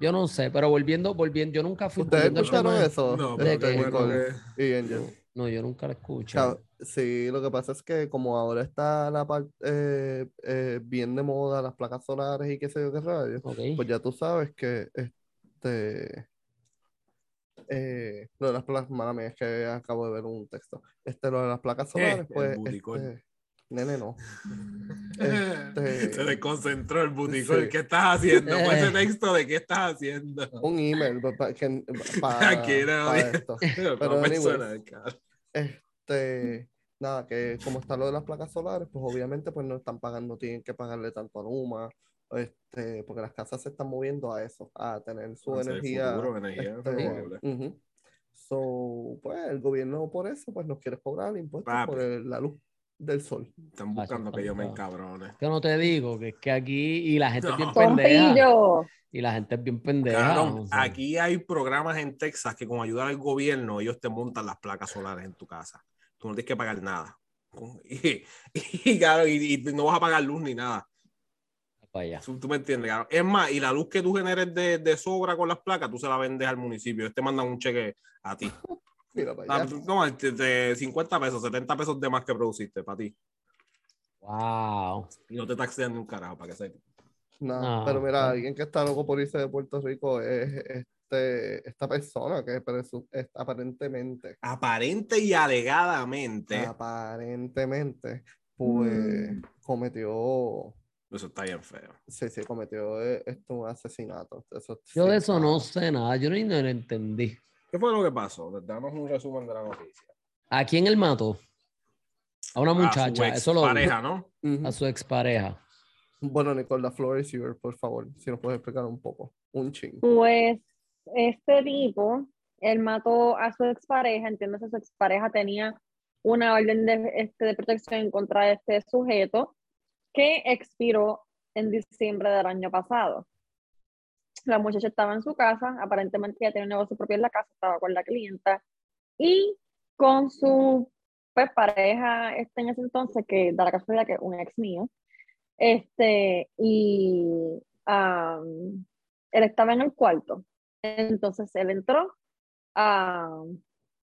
Yo no sé, pero volviendo, volviendo, yo nunca fui ¿Ustedes escucharon eso? No, de pero que- qué bueno Nicole que- y Angel. No, yo nunca la escuché. Sí, lo que pasa es que como ahora está la parte eh, eh, bien de moda las placas solares y qué sé yo qué rayos, Ok. pues ya tú sabes que este eh, lo de las placas, mala mía, es que acabo de ver un texto. Este, lo de las placas solares, pues, este, Nene, no. Este- Se desconcentró el buticón. Sí. ¿Qué estás haciendo? Fue ese Eh. texto de qué estás haciendo. Un email para Aquí no, esto. Pero personal, cabrón. Este, nada, que como está lo de las placas solares, pues obviamente pues no están pagando, tienen que pagarle tanto a Luma, este, porque las casas se están moviendo a eso, a tener su Hacia el energía. futuro, energía este. So, pues el gobierno por eso pues nos quiere cobrar impuestos Papi. por el- la luz del sol. Están buscando que yo me encabrone. Que no te digo, que es que aquí y la gente es bien No. pendeja. Pompillo. Y la gente es bien pendeja. Cabrón, o sea. aquí hay programas en Texas que con ayuda del gobierno ellos te montan las placas solares en tu casa. Tú no tienes que pagar nada. Y, y, cabrón, y- y no vas a pagar luz ni nada. Allá. Tú, me entiendes, cabrón. Es más, y la luz que tú generes de, de sobra con las placas, tú se la vendes al municipio. Ellos te mandan un cheque a ti. Mira para Ah, allá. No, de, de 50 pesos, 70 pesos de más que produciste para ti. Wow. Y no te taxean ni un carajo, para que sepas. No, No, pero mira, no. alguien que está loco por irse de Puerto Rico es este, esta persona que es- aparentemente, Aparente y alegadamente. Aparentemente, pues Mm. cometió, Eso está bien feo. sí, sí, cometió eh, esto, un asesinato. Eso Yo sí de eso no sé nada. Yo ni no lo entendí. ¿Qué fue lo que pasó? Danos un resumen de la noticia. ¿A quién él mató? A una muchacha. Eso lo vi. pareja, ¿no? A su expareja. Bueno, Nicole, la floor is yours, por favor, si nos puedes explicar un poco, un ching. Pues este tipo, él mató a su expareja, entiendo que su expareja tenía una orden de, este, de protección en contra de este sujeto que expiró en diciembre del año pasado. La muchacha estaba en su casa, aparentemente ya tenía un negocio propio en la casa, estaba con la clienta y con su pues, pareja este, en ese entonces, que da la casualidad que es un ex mío, este, y am, él estaba en el cuarto. Entonces él entró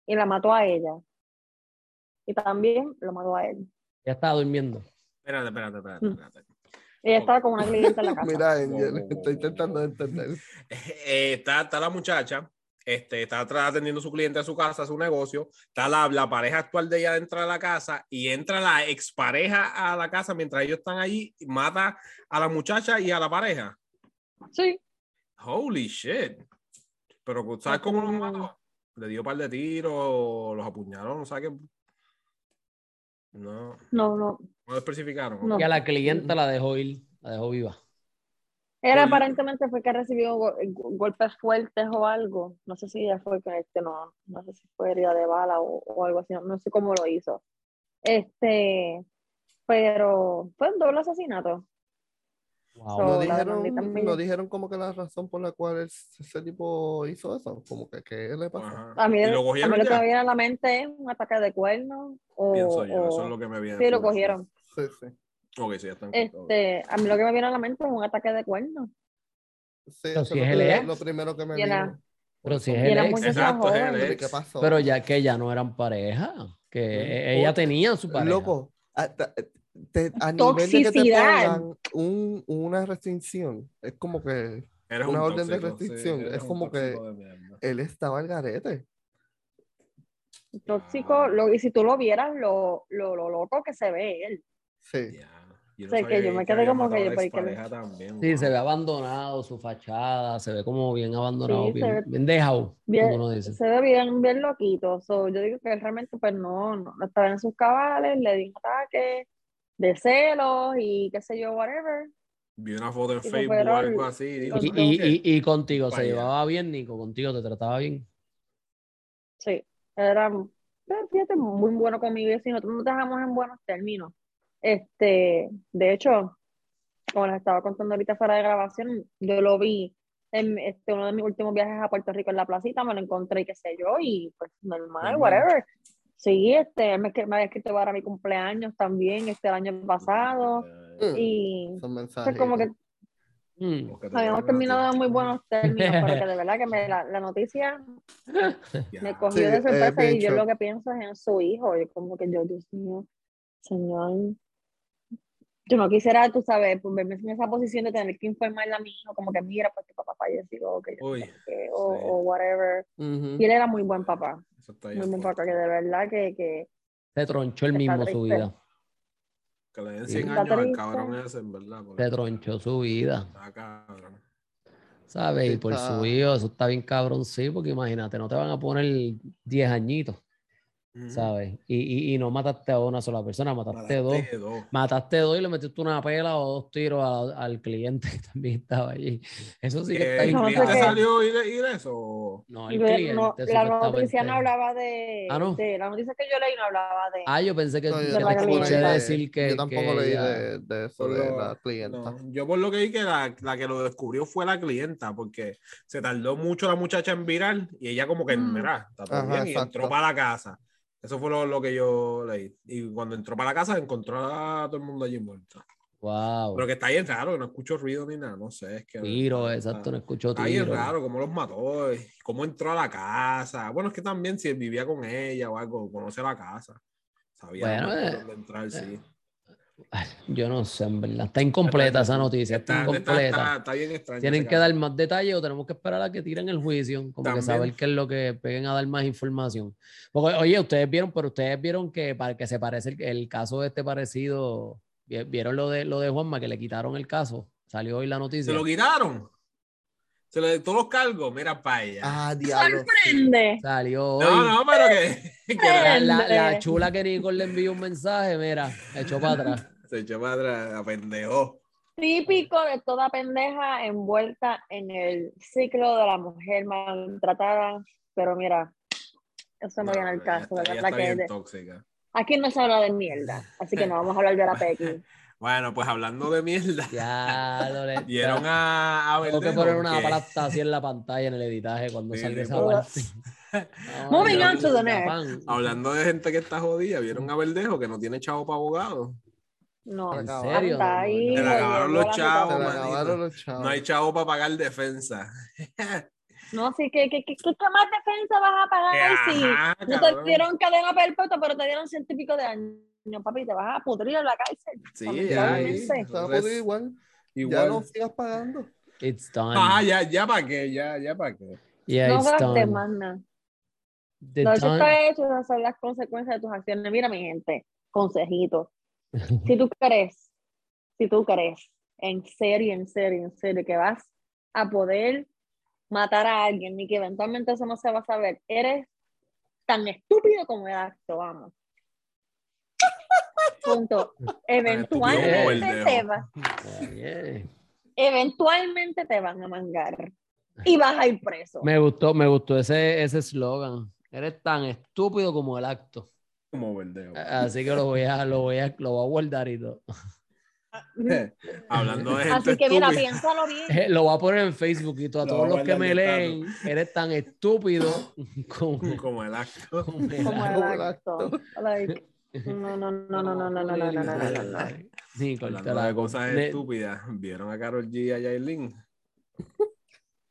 y la mató a ella. Y también lo mató a él. Ya estaba durmiendo. Espérate, espérate, espérate. Mm. espérate. Ella estaba con una clienta en la casa. Mira, Angel, estoy intentando entender. Eh, está, está la muchacha, este, está atrás atendiendo a su cliente a su casa, a su negocio. Está la, la pareja actual de ella dentro de la casa y entra la expareja a la casa mientras ellos están allí y mata a la muchacha y a la pareja. Sí, Holy shit. Pero, ¿sabes cómo los mató? Le dio un par de tiros, los apuñaló, no sabes qué. No, no, no. no lo especificaron. No. Y a la clienta la dejó ir, la dejó viva. Oye. aparentemente fue que recibió go- go- golpes fuertes o algo. No sé si ella fue que este no, no sé si fue herida de bala o, o algo así, no, no sé cómo lo hizo. Este, pero fue un doble asesinato. Wow. So- No la dijeron, no dijeron como que la razón por la cual es- ese tipo hizo eso, como que qué le pasó. Ajá. A mí, ¿Y a lo mí lo que me viene a la mente es un ataque de cuerno o, Pienso yo, eso o- es lo que me viene. sí, lo cogieron. Sí, sí. Ok, sí, ya están. Este, a mí lo que me viene a la mente es un ataque de cuerno. Sí, Pero eso si es lo, el ex. lo primero que me vino. Pero si es el ex. Exacto, es el ex. ¿Qué pasó? Pero ya que ya no eran pareja, que e- ella tenía su pareja. Loco, hasta- te- a nivel de que te pongan un, una restricción, es como que Eres una un orden de tóxico, restricción, es como que- él estaba al garete. Tóxico, lo, y si tú lo vieras, lo, lo, lo loco que se ve él. Sí. Yo que yo me quedé como que matado a yo, la ¿por qué le- expareja también, Sí, se ve abandonado su fachada, se ve como bien abandonado, Sí, bien, ve- bien dejado, Bien- como uno dice. Se ve bien, bien loquito. So, yo digo que él realmente pues no, no, no estaba en sus cabales, le di un ataque de celos y qué sé yo, whatever. Vi una foto en se Facebook o algo así. Y, "No, y- y- y contigo, ¿se llevaba bien, Nico? ¿Contigo te trataba bien? Sí, era, fíjate, muy bueno conmigo y nosotros nos dejamos en buenos términos. Este, de hecho, como les estaba contando ahorita fuera de grabación, yo lo vi en este, uno de mis últimos viajes a Puerto Rico en la placita, me lo encontré y qué sé yo, y pues normal, Normal. whatever. Sí, este, me, me había escrito para mi cumpleaños también, este, el año pasado, Mm, y Son pues mensajes. como que Mm. Habíamos terminado en muy buenos términos, pero que de verdad que me, la, la noticia me cogió Sí, de es sorpresa y yo lo que pienso es en su hijo, y como que yo, Dios mío, señor, yo no quisiera, tú sabes, pues, verme en esa posición de tener que informarle a mi hijo, como que mira, pues tu papá falleció, o que yo Uy, no sé qué, o, sí. o whatever. Y él era muy buen papá, Eso está muy buen fuerte. papá, que de verdad que, que Se tronchó el mismo su vida. Que le den 100 Está años al cabrón ese, en verdad. porque Se tronchó su vida, está cabrón. ¿sabes? Y por Está- su hijo, eso está bien cabrón, sí, porque imagínate, no te van a poner 10 añitos, ¿sabes? Y, y, y no mataste a una sola persona, mataste dos. Mataste dos. Mataste dos y le metiste una pela o dos tiros a- al cliente que también estaba allí. Eso sí que está ¿El bien No sé cliente salió y de, y de eso? No, el cliente, no, la noticia no hablaba de, Ah, ¿no? de- La noticia que yo leí no hablaba de. Ah, yo pensé que, No, que yo te escuché de- decir que. yo tampoco que leí de, de eso, de lo- la clienta. No, yo por lo que vi que la, la que lo descubrió fue la clienta, porque se tardó mucho la muchacha en virar y ella como que, Mm. mira, está todo Ajá, bien, y entró para la casa. Eso fue lo, lo que yo leí. Y cuando entró para la casa encontró a todo el mundo allí muerto. Wow. Pero que está bien raro, que no escucho ruido ni nada, no sé, es que... Tiro, está- exacto, no escuchó Está bien tiro. raro cómo los mató, cómo entró a la casa. Bueno, es que también si él vivía con ella o algo, conoce la casa. Sabía Bueno, dónde- eh, dónde entrar, sí. Yo no sé, en verdad. Está incompleta esa noticia, está, incompleta. está- bien extraño. Tienen que dar más detalles o tenemos que esperar a que tiren el juicio, como También. que saber qué es lo que peguen a dar más información. Porque, oye, ustedes vieron, pero ustedes vieron que para que se parece el, el caso este parecido, vi- vieron lo de lo de Juanma, que le quitaron el caso. Salió hoy la noticia. Se lo quitaron. Se le todos los cargos, mira para allá. Ah, diablo. sí. Sorprende. Salió hoy. no, no, pero que, que La, la- la chula que Nicole le envió un mensaje, mira, echó para atrás. se echó para atrás, a pendejo. Típico de toda pendeja envuelta en el ciclo de la mujer maltratada. Pero mira, eso no viene al caso. ¿verdad? está La que bien de- tóxica. aquí no se habla de mierda, así que no vamos a hablar de la Pequi. Bueno, pues hablando de mierda, Ya, dieron a, a Tengo que poner una que- palabra así en la pantalla en el editaje cuando Sí, salga esa parte. Moving ya, on to the next. Hablando de gente que está jodida, vieron a Verdejo que no tiene chavo para abogado. No, ¿En serio? ahí. Se le lo acabaron los la chavos, situación. manito. acabaron los chavos. No hay chavo para pagar defensa. No, sí, que, que, que, que- ¿qué más defensa vas a pagar si Ajá, no te dieron cadena perpetua, pero te dieron ciento y pico de años, papi, te vas a pudrir en la cárcel. Sí, Lamentablemente. ya, poder igual. Ya Igual. no sigas pagando. It's done. Ah, ya, ya para qué, ya, ya para qué. yeah, no gastes más nada. Hecho done- está hecho, esas son las consecuencias de tus acciones. Mira, mi gente, consejito. Si tú crees, si tú crees, en serio, en serio, en serio, que vas a poder matar a alguien y que eventualmente eso no se va a saber, eres tan estúpido como el acto, vamos. Punto. Eventualmente te, va, eventualmente te van a mangar y vas a ir preso. Me gustó, me gustó ese ese eslogan. Eres tan estúpido como el acto. Como. Así que lo voy a, lo voy a, lo voy a guardar y todo. Hablando de Así que mira, estúpida. piénsalo bien. Lo voy a poner en Facebook y todo, a Lo todos los que me leen. Eres tan estúpido como, Como el acto. como el Como acto. el acto. Like, no, no, no, no, no, no, no, no, no, no, no, no, no. Nicole, te Hablando la- de cosas ne- estúpidas, ¿vieron a Carol G y a Yailin?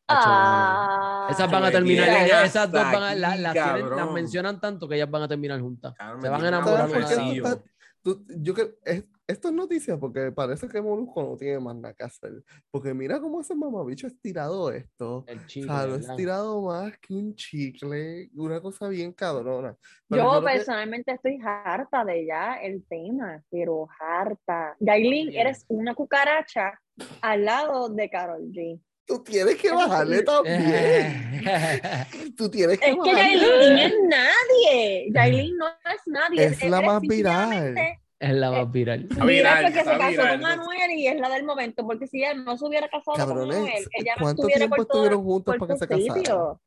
Ah, Esas van a Me terminar, esas dos van a, la- aquí, las, tienen- las mencionan tanto que ellas van a terminar juntas. Cabrón, Se van a enamorar ¿Sabes una de tú yo creo, es- esto es noticia porque parece que Molusco no tiene más nada que hacer. Porque mira cómo ese mamabicho ha estirado esto. El O chico, sea, lo ha estirado más que un chicle, una cosa bien cabrona. Pero Yo creo que- personalmente estoy harta de ya el tema, pero harta. Yailin, Bien. eres una cucaracha al lado de Carol G. tú tienes que bajarle también. Tú tienes que Es que. Yailin es nadie. Yailin no es nadie. Es la eres más viral. Es la más viral. Está Viral porque se casó viral. con Manuel y es la del momento, porque si ella no se hubiera casado con Manuel, ella no ¿cuánto estuviera tiempo por todo, estuvieron juntos por para que se casaran?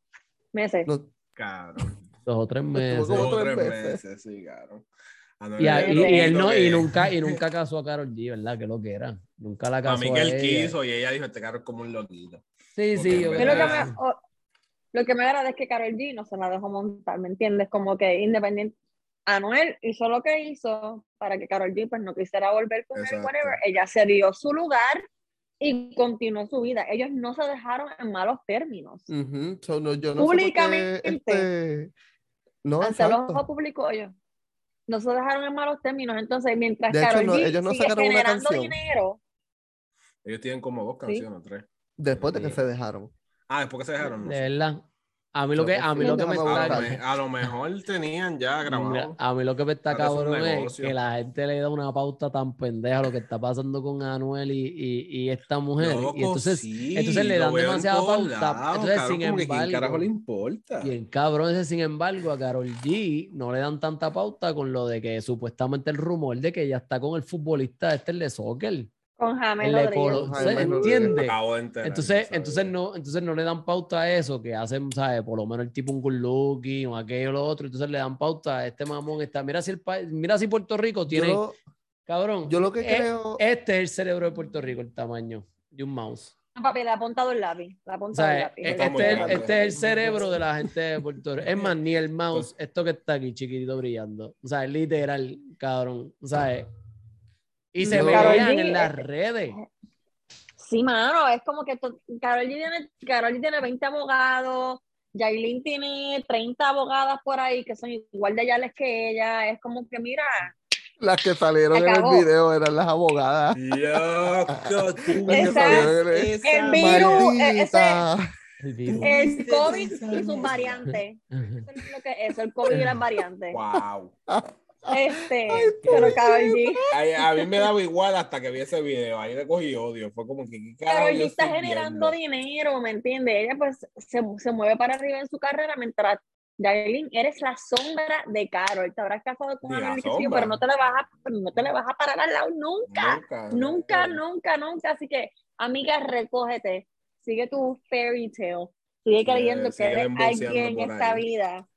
Meses. Cabrón. Dos o tres meses. Dos o tres meses, sí, cabrón. Y, a- y- y él no, y nunca, y nunca casó a Carol G, ¿verdad? Que lo que era. Nunca la A casó mí a que él quiso y ella dijo, este carro es como un loquito. Sí, Porque sí, yo mí lo que, me, o- lo que me agrada es que Carol G no se la dejó montar, ¿me entiendes? Como que independiente. Anuel hizo lo que hizo para que Carol G pues no quisiera volver con él, whatever. Ella se dio su lugar y continuó su vida. Ellos no se dejaron en malos términos. so, no, yo no Públicamente. este, No, Ante ellos no se dejaron en malos términos. Entonces, mientras De hecho, no, G ellos no sigue sacaron una generando canción. dinero, Ellos tienen como dos canciones o tres. Después de que Sí. se dejaron. Ah, después que se dejaron. No De sé. verdad. A mí lo que, a mí lo que me está a lo mejor tenían ya Mira, grabado. a mí lo que me está cabrón es que la gente le da una pauta tan pendeja a lo que está pasando con Anuel y, y, y esta mujer. Loco, y entonces, sí, entonces le dan demasiada pauta. lados, Entonces, cabrón, sin como que ¿quién embargo, carajo le importa? Bien, cabrón, ese sin embargo, a Carol G no le dan tanta pauta con lo de que supuestamente el rumor de que ella está con el futbolista este, el de soccer. Con James El Rodríguez. De enterar, Entonces, entonces, no, entonces no le dan pauta a eso, que hacen, ¿sabes? Por lo menos el tipo un good looking o aquello o lo otro. Entonces le dan pauta a este mamón. Está, mira si el país, mira si Puerto Rico tiene, Yo, cabrón. yo lo que eh, creo. Este es el cerebro de Puerto Rico, el tamaño de un mouse. No, Papi, le ha apuntado el lápiz. Le ha O apuntado el sea, lápiz. Está muy este, es, grande. este es el cerebro de la gente de Puerto Rico. Es más, ni el mouse, esto que está aquí chiquitito brillando. O sea, es literal, cabrón. O sea, y se veían G, en las eh, redes. Sí, mano, es como que Karol G tiene, G tiene 20 abogados, Yailin tiene 30 abogadas por ahí que son igual de allá que ella. Es como que, mira, Las que salieron en el video eran las abogadas. Loco, tú Esa- sabes el esa virus, ese-. El virus. el COVID y sus variantes. Eso es lo que es eso, el COVID y las variantes. Wow. Este, pero G, Ay, a mí me daba igual hasta que vi ese video. Ahí le cogí odio. Fue como que. ¿qué carajo Karol yo G está generando viendo? dinero, ¿me entiendes? Ella pues se, se mueve para arriba en su carrera mientras Yailin, eres la sombra de Carol. Te habrás casado con sombra. pero no te la vas a, no te la vas a parar al lado nunca. Nunca. Nunca, nunca, nunca. Así que, amiga, recógete. Sigue tu fairy tale. Sigue creyendo que sigue eres alguien en esta vida.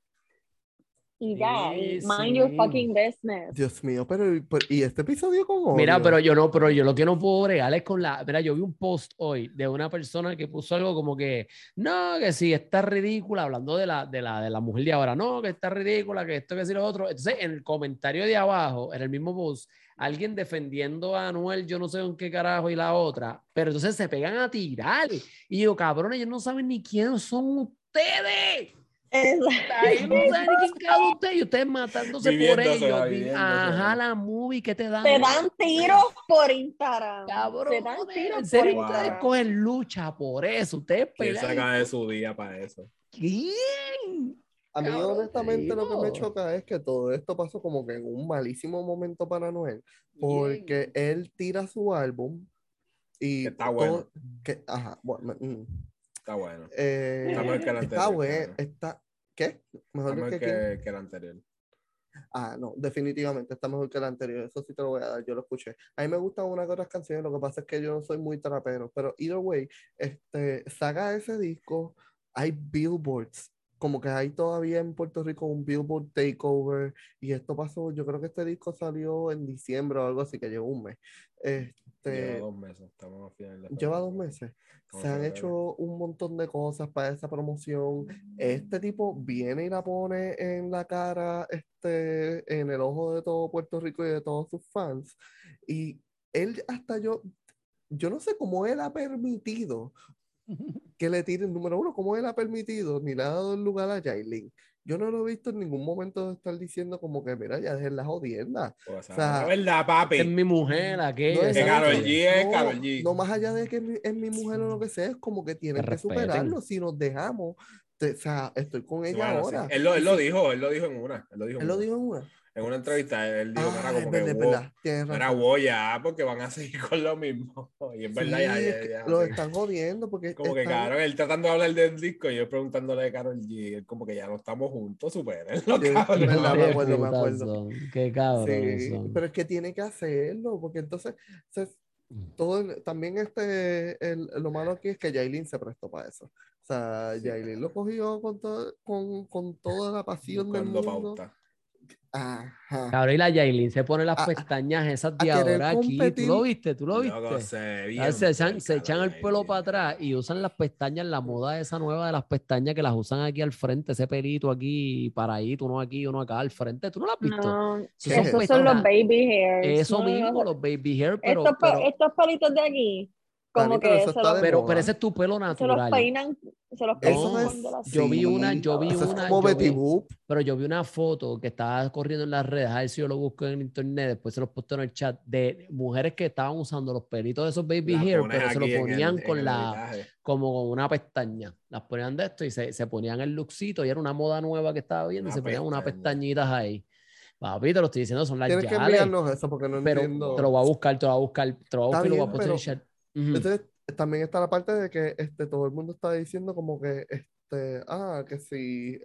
Y ya, y Sí, mind your sí. fucking business. Dios mío, pero ¿y- pero- ¿y este episodio odio? Mira, pero yo no, pero yo lo que no puedo bregar es con la. Mira, yo vi un post hoy de una persona que puso algo como que, no, que sí, está ridícula, hablando de la, de la, de la mujer de ahora, no, que está ridícula, que esto, que sí, lo otro. Entonces, en el comentario de abajo, en el mismo post, alguien defendiendo a Anuel, yo no sé en qué carajo, y la otra, pero entonces se pegan a tirar. Y yo, cabrón, ellos no saben ni quién son ustedes. Ahí no saben ni quién cada uno de ustedes, y ustedes matándose por ellos. Ajá, la movie que te dan. Te dan tiros por Instagram. Cabrón, Te dan tiros en serio, por ustedes Instagram. cogen lucha por eso. Ustedes ¿Quién pelean. saca de su día para eso? ¿Quién? A mí Cabrón, te honestamente lo que me choca es que todo esto pasó como que en un malísimo momento para Noel, porque él tira su álbum y Que está bueno. todo- que, ajá, bueno, mm, Está bueno. eh, Está mejor que el está anterior, bueno, claro. está, ¿qué? Mejor Está que, que, el anterior. Ah, no, definitivamente está mejor que el anterior, eso sí te lo voy a dar, yo lo escuché. A mí me gustan unas que otras canciones, lo que pasa es que yo no soy muy trapero, pero either way, este, saca ese disco, hay billboards, como que hay todavía en Puerto Rico un billboard takeover, y esto pasó, yo creo que este disco salió en diciembre o algo así, que lleva un mes. Este, Lleva dos meses. Estamos a final de lleva dos meses. Se han hecho un montón de cosas para esa promoción. Este tipo viene y la pone en la cara, este, en el ojo de todo Puerto Rico y de todos sus fans. Y él hasta yo, yo no sé cómo él ha permitido que le tiren, número uno, cómo él ha permitido ni le ha dado el lugar a Yailin. Yo no lo he visto en ningún momento de estar diciendo como que, mira, ya dejen la jodienda. O sea, o sea, la verdad, papi. Es mi mujer, aquella. No, que. Karol G es no, Karol G. no más allá de que es mi, es mi mujer o lo que sea, es como que tienen que respeten. superarlo. Si nos dejamos, te- o sea, estoy con Sí, ella bueno, sí. ahora. Él, lo, él lo dijo, él lo dijo en una. Él lo dijo, en Él lo una. dijo en una. En una entrevista, él dijo, Ah, como verdad, que hubo- verdad, Mira, razón. voy ya, porque van a seguir con lo mismo. Y es verdad, Sí, ya, es ya, que ya, lo sí. están jodiendo porque Como que, están- cabrón, él tratando de hablar del disco y yo preguntándole de Karol G. Él como que ya no estamos juntos, Sí, es cabrón. verdad, me acuerdo, me acuerdo. Qué cabrones Sí, son. pero es que tiene que hacerlo, porque entonces, se- todo el- también este, el, lo malo aquí es que Yailin se prestó para eso. O sea, Yailin lo cogió con, todo, con, con toda la pasión del Buscando mundo. pauta. Ajá. La Yailin se pone las A- pestañas esas de ahora aquí. ¿Tú lo viste? ¿Tú lo Loco, viste? se ve bien se, echan, se echan el pelo para atrás y usan las pestañas, la moda esa nueva de las pestañas que las usan aquí al frente, ese pelito aquí paradito, uno aquí, uno acá al frente. ¿Tú no lo has visto? No, Esos ¿Qué es estos son los baby hairs. Eso No, mismo, no. los baby hair, pero, estos, pe- pero- estos pelitos de aquí, como Dani, pero que eso está los, de Pero, moda. pero ese es tu pelo se los natural. peinan, se los Eso peinan es- de la- Yo vi una, yo vi eso es una, como yo Betty Boop. pero yo vi una foto que estaba corriendo en las redes, a ver si yo lo busco en internet, después se los posteo en el chat, de mujeres que estaban usando los pelitos de esos baby La hair, pero se lo aquí en el- ponían en con el la, como con una pestaña. Las ponían de esto y se, se ponían el lookcito y era una moda nueva que estaba viendo y se ponían unas pestañitas ahí. Papi, te lo estoy diciendo, son las Tienes que yales, enviarnos eso porque no pero entiendo. te lo voy a buscar, te lo voy a buscar, te lo voy a buscar y lo voy a postear en el pero- Entonces, también está la parte de que este, todo el mundo está diciendo como que, este, ah, que si,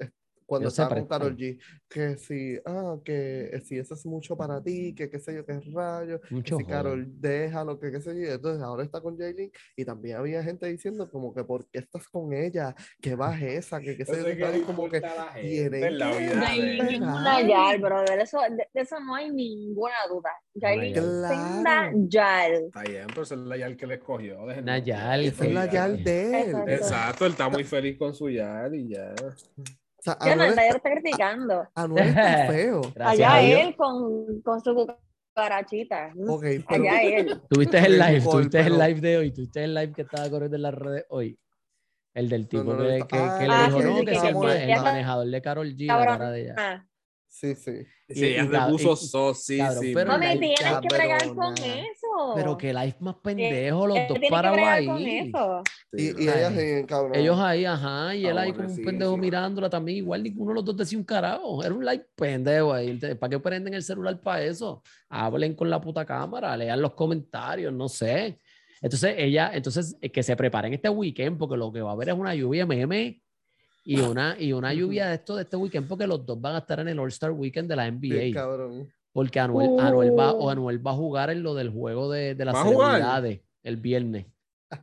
cuando estaba con prestan. G, que si, ah, que si eso es mucho para ti, que qué sé yo, qué rayo, que Mucho si joder. Karol déjalo, que qué sé yo, entonces ahora está con Jaylin y también había gente diciendo como que, ¿por qué estás con ella? ¿Qué esa? Que qué sé Yo que tal", le y como que, a la que vida yal, brother. Eso, de, de eso no hay ninguna duda. Yailin es Claro. yal. Está bien, pero esa es la yal que le escogió. Una yal, esa es la ya. yal de él. Exacto. Exacto, él está muy feliz con su yal y ya. O sea, Ya no, Anuel nadie lo está, criticando. Anuel está feo. Gracias Allá él con, con su cucarachita. Ok, pero Allá él. Tuviste el live, tuviste el live de hoy, tuviste el live que estaba corriendo en las redes hoy. El del tipo no que, visto. que- que Ah, le ah, dijo, sí, no, sí, que que si el, manejador de Carol G, la cara de ella. Sí, sí. Y- Sí, ella ca- puso sos, sí, cabrón, sí. pero. Mami, like, tienes que bregar con eso. Pero que live más pendejo, los Él dos parados ahí. eso. Y, Sí, y man. ella Ay. sí, cabrón. Ellos ahí, ajá, y él ahí como un pendejo mirándola también. Igual ninguno de los dos decía un carajo. Era un like pendejo ahí. ¿Para qué prenden el celular para eso? Hablen con la puta cámara, lean los comentarios, no sé. Entonces, ella, entonces, eh, que se preparen este weekend, porque lo que va a haber es una lluvia meme y una, y una lluvia de esto de este weekend, porque los dos van a estar en el All-Star Weekend de la NBA. Porque Anuel, Anuel, va, o Uh. Anuel va a jugar en lo del juego de, de las celebridades el viernes.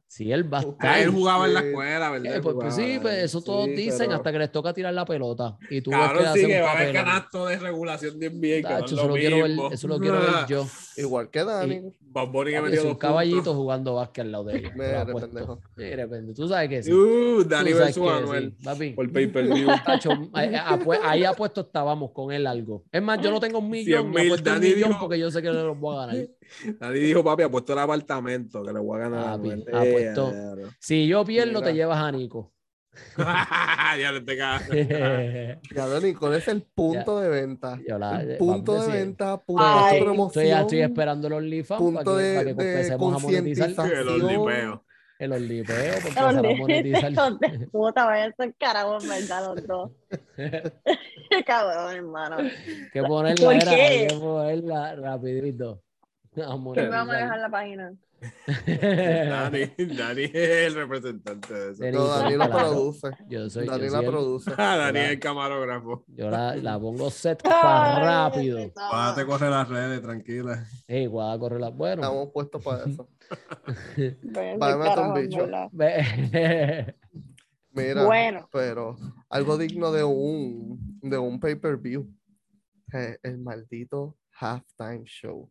Sí, él va a estar. Él jugaba en la escuela, ¿verdad? Eh, pues, pues sí, pues eso todos sí, dicen pero- hasta que les toca tirar la pelota. Y tú ves Cabrón, que sí, que va a haber canasto de regulación de NBA, Tacho, es eso, lo quiero ver, eso lo quiero ver yo. Igual que Dani. Bad Bunny que metió es un caballito puntos. jugando básquet al lado de lo Mira, apuesto. pendejo. Mira, pendejo. Tú sabes que sí. Uh, Dani versus Anuel. sí, papi. Por pay per view. Tacho, ahí, apue- ahí apuesto estábamos con él algo. Es más, yo no tengo un millón, 100.000, y apuesto un Dani millón porque yo sé que no los voy a ganar. Dani dijo, papi, apuesto el apartamento que le voy a ganar Papi, apuesto. Si yo pierdo, te llevas a Nico. ya le te cagas. Ya, ¿cuál es el punto de venta? Yo la- El punto de venta, punto Ay. de Estoy, promoción. ya estoy esperando el OnlyFans para punto que, de- para que de empecemos a monetizar. El olipeo. el porque a monetizar. Puta, vaya a ser carajo, en verdad, los dos. Qué cabrón, hermano. que ponerla, ¿Por era, qué? hay que ponerla rapidito. Vamos a dejar la página. Dani, Dani es el representante de eso. Dani. No, Dani la produce. Yo soy, Dani la produce. Ah, Dani es el camarógrafo. yo la, la pongo set para rápido. Párate, corre las redes, tranquila. Ey, guada, corre la. Bueno, Estamos puestos para eso. Carajo, en bicho. Mira, Bueno. pero algo digno de un, de un pay-per-view. Eh, El maldito halftime show.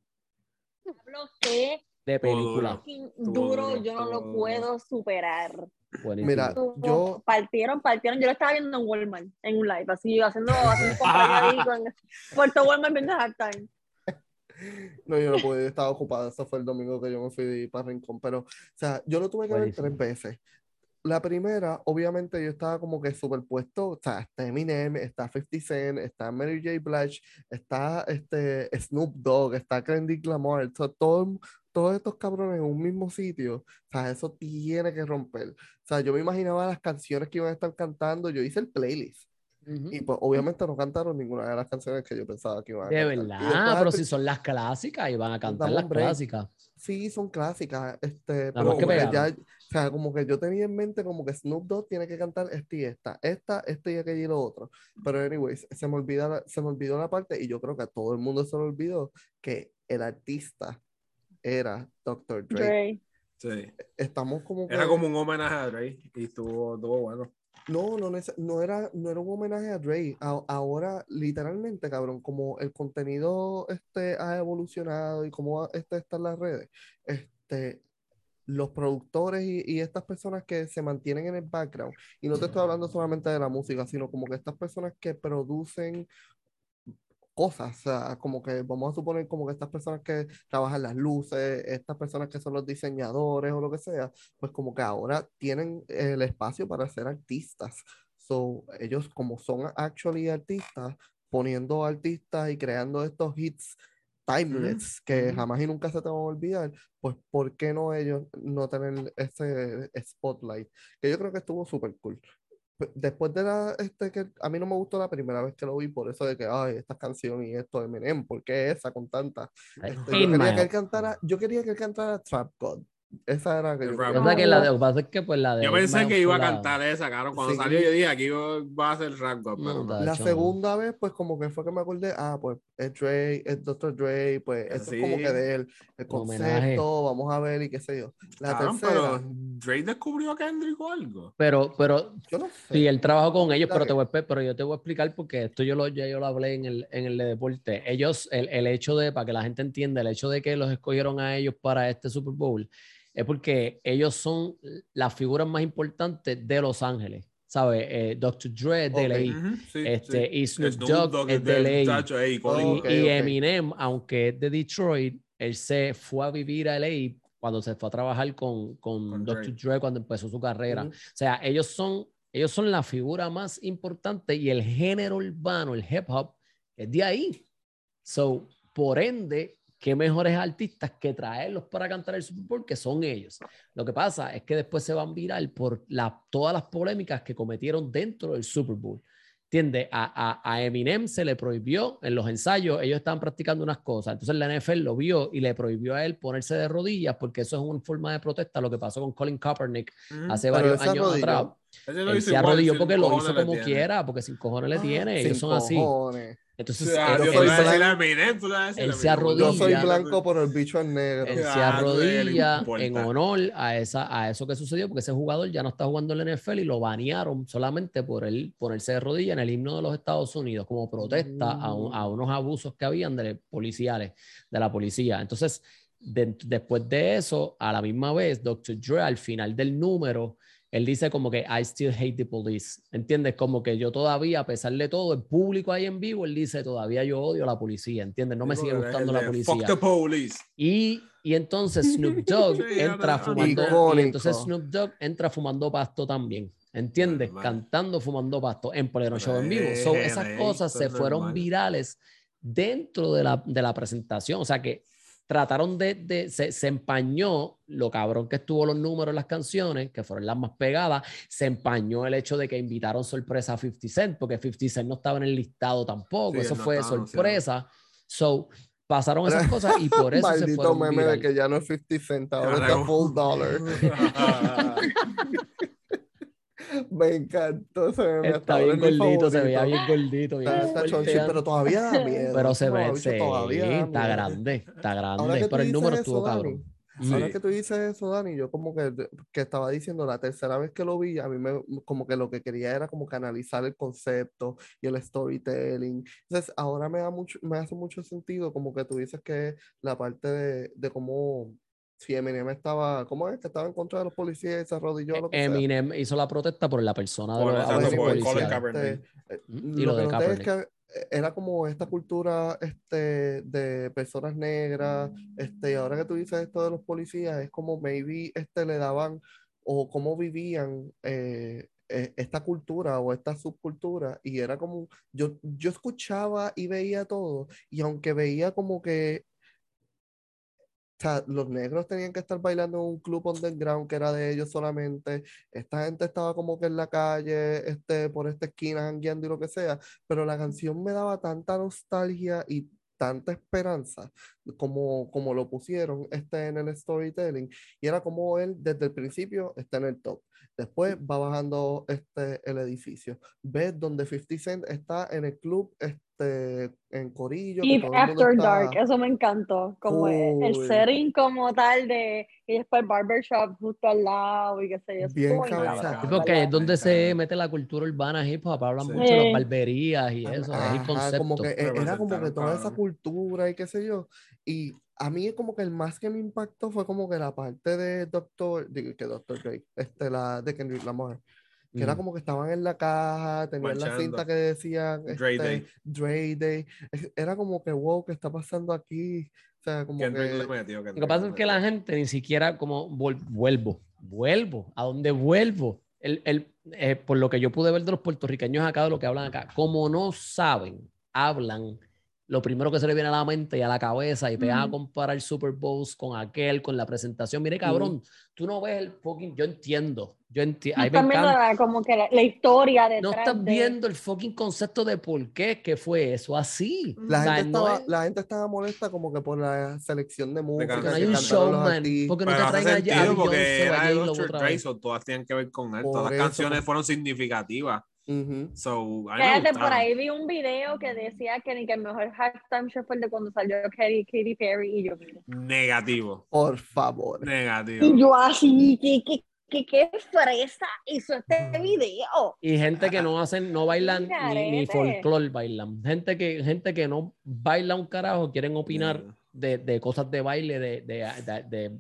Lo sé, de película. duro, yo no lo puedo superar. Buenísimo. Mira, yo, Partieron, partieron. Yo lo estaba viendo en Walmart, en un live, así, haciendo, haciendo ahí con Puerto Walmart viendo halftime. no, yo no pude, estaba ocupado. Eso fue el domingo que yo me fui para Rincón. Pero, o sea, yo lo tuve que ver Buenísimo. tres veces. La primera, obviamente, yo estaba como que superpuesto. O sea, está Eminem, está 50 Cent, está Mary J. Blige, está este Snoop Dogg, está Kendrick Lamar. o sea, todo, todos estos cabrones en un mismo sitio. O sea, eso tiene que romper. O sea, yo me imaginaba las canciones que iban a estar cantando. Yo hice el playlist. Ujú. Y pues obviamente no cantaron ninguna de las canciones que yo pensaba que iban a De cantar. Verdad, después al pero si son las clásicas y van a cantar las clásicas. Sí, son clásicas, este, Nada pero como que ya. O sea, como que yo tenía en mente como que Snoop Dogg tiene que cantar esta y esta, esta, este y aquello y lo otro. Pero anyways, se me olvida la- se me olvidó la parte y yo creo que a todo el mundo se le olvidó que el artista era Dr. Dre. Dre. Sí. Estamos como que Era como un homenaje a Dre y estuvo, estuvo bueno. No, no, no era, no era un homenaje a Dre. A- ahora, literalmente, cabrón, como el contenido este, ha evolucionado y cómo este, están las redes, este, los productores y, y estas personas que se mantienen en el background, y no te estoy hablando solamente de la música, sino como que estas personas que producen cosas, o sea, como que vamos a suponer como que estas personas que trabajan las luces, estas personas que son los diseñadores o lo que sea, pues como que ahora tienen el espacio para ser artistas. So, ellos como son actually artistas, poniendo artistas y creando estos hits timeless que ujú. jamás y nunca se te van a olvidar, pues ¿por qué no ellos no tener ese spotlight? Que yo creo que estuvo súper cool. Después de la, este, que a mí no me gustó la primera vez que lo vi, por eso de que, ay, esta canción y esto de Eminem, ¿por qué esa con tanta? Este, yo quería que él cantara, yo quería que él cantara Trap God. Esa era que yo Rap quería. Lo que la- lo que pasa es que pues la de Yo pensé que iba a cantar esa, cabrón. Cuando Sí. salió, yo dije, aquí va a ser rap God, pero No, La segunda vez, pues como que fue que me acordé, ah, pues es Dre, es Dr. Dre, pues eso es como Sí. que de él, el Un homenaje. concepto, vamos a ver y qué sé yo. La Cabrón, tercera, pero Drake descubrió a Kendrick o algo. Pero, pero yo no sé. sí, él trabajó con ellos, pero, te voy a, pero yo te voy a explicar porque esto yo lo, ya yo lo hablé en el, en el de deporte. Ellos, el, el hecho de, para que la gente entienda, el hecho de que los escogieron a ellos para este Super Bowl es porque ellos son las figuras más importantes de Los Ángeles, ¿sabes? Eh, Dr. Dre es de Ok. LA. Ujú, sí, Este, sí. y Snoop Dogg es de LA. Tacho, ey, Y, icónico. Ok, y ok. Eminem, aunque es de Detroit, él se fue a vivir a LA cuando se fue a trabajar con, con, Con Dr. Dre. Dre cuando empezó su carrera. Ujú. O sea, ellos son, ellos son la figura más importante y el género urbano, el hip hop, es de ahí. So, por ende, qué mejores artistas que traerlos para cantar el Super Bowl que son ellos. Lo que pasa es que después se van viral por la, todas las polémicas que cometieron dentro del Super Bowl. ¿Entiendes? A, a, a Eminem se le prohibió en los ensayos, ellos estaban practicando unas cosas. Entonces la NFL lo vio y le prohibió a él ponerse de rodillas porque eso es una forma de protesta. Lo que pasó con Colin Kaepernick hace varios años atrás. Él se arrodilló porque lo cojones hizo como quiera, porque sin cojones le Ah, tiene. Ellos sin son así. Entonces, él- yo soy se arrodilla. Yo soy blanco, pero el bicho es negro. él se Ah, arrodilla en honor a, esa, a eso que sucedió, porque ese jugador ya no está jugando en la NFL y lo banearon solamente por él ponerse de rodilla en el himno de los Estados Unidos como protesta a, un- a Mm. unos abusos que habían de policiales, de la policía. Entonces, de- después de eso, a la misma vez, Dr. Dre al final del número, él dice como que I still hate the police, ¿entiendes? Como que yo todavía, a pesar de todo, el público ahí en vivo, él dice todavía yo odio a la policía, ¿entiendes? No me sigue gustando la policía. Fuck the police. Y, y entonces Snoop Dogg entra fumando. Y entonces Snoop Dogg entra fumando pasto también. ¿Entiendes? Normal. Cantando, fumando pasto en pleno Pero show en vivo. So, esas es- cosas se fueron virales dentro de la, de la presentación. O sea que trataron de, de- se, se empañó lo cabrón que estuvo los números en las canciones, que fueron las más pegadas, se empañó el hecho de que invitaron sorpresa a 50 Cent, porque 50 Cent no estaba en el listado tampoco, Sí, eso no fue sorpresa. So, pasaron esas cosas y por eso se Maldito fueron meme viral. de que ya no es 50 cent, ahora está es- full dollar. Me encantó ese meme. Está bien gordito, se veía bien gordito, bien Está- chonchi, pero todavía da miedo. Pero se ve, sí, todavía da está miedo. grande, está Ahora grande, que tú pero el dices número eso, estuvo Dani, cabrón. Ahora Sí. que tú dices eso, Dani, yo como que, que estaba diciendo la tercera vez que lo vi, a mí me, como que lo que quería era como canalizar el concepto y el storytelling. Entonces, ahora me da mucho, me hace mucho sentido como que tú dices que la parte de, de cómo, si Eminem estaba, ¿cómo es? Que estaba en contra de los policías y se arrodilló o lo que sea. Eminem hizo la protesta por la persona de los por. Kaepernick. Este, Y lo lo que de noté es que era como esta cultura este, de personas negras, este, y ahora que tú dices esto de los policías, es como maybe este, le daban o cómo vivían eh, eh, esta cultura o esta subcultura, y era como, yo, yo escuchaba y veía todo, y aunque veía como que o sea, los negros tenían que estar bailando en un club underground que era de ellos solamente. Esta gente estaba como que en la calle, este, por esta esquina, jangueando y lo que sea. Pero la canción me daba tanta nostalgia y tanta esperanza como, como lo pusieron este, en el storytelling. Y era como él desde el principio está en el top. Después va bajando este, el edificio. Ves donde 50 Cent está en el club este, en Corillo. mundo After está- Dark, eso me encantó. Como el- el setting como tal de y después el barbershop justo al lado y qué sé yo. Bien cabezado. en porque es donde se mete la cultura urbana hip hop, hablan Sí. mucho de las barberías y eso, es el Ajá, concepto. como que e- era como que toda esa cultura y qué sé yo. Y a mí como que el más que me impactó fue como que la parte de Doctor, digo que Doctor Dre, este, la de Kendrick Lamar. que era Mm. como que estaban en la caja, tenían la Marchando. cinta que decía Dre este, Day. Dre Day. Es- Era como que, wow, ¿qué está pasando aquí? O sea, como Kendrick que... le metió, Lo que pasa es que la gente ni siquiera como vuel- vuelvo, vuelvo, ¿a dónde vuelvo? El, el, eh, por lo que yo pude ver de los puertorriqueños acá, de lo que hablan acá, como no saben, hablan lo primero que se le viene a la mente y a la cabeza y pegan a Ujú. comparar Super Bowls con aquel, con la presentación. Mire, cabrón, tú no ves el fucking, yo entiendo, yo entiendo, No a están viendo encanta. la- como que la, la historia detrás No estás de- viendo el fucking concepto de por qué, que fue eso así. La O sea, gente, no estaba, es- la gente estaba molesta como que por la selección de música porque no hay un showman, porque no te traen allá a sentido porque a era Dr. so todas tienen que ver con él. Por Todas las eso, canciones por- fueron significativas. So, mí me Cállate, por ahí vi un video que decía que, ni que el mejor halftime show fue el de cuando salió Katy, Katy Perry y yo. Negativo. Por favor. Negativo. Y yo así, ¿qué, qué, qué, qué fresa hizo este video? Y gente que no hacen, no bailan ni, ni folclore bailan. Gente que, gente que no baila un carajo, quieren opinar Yeah. de, de cosas de baile, de, de, de- de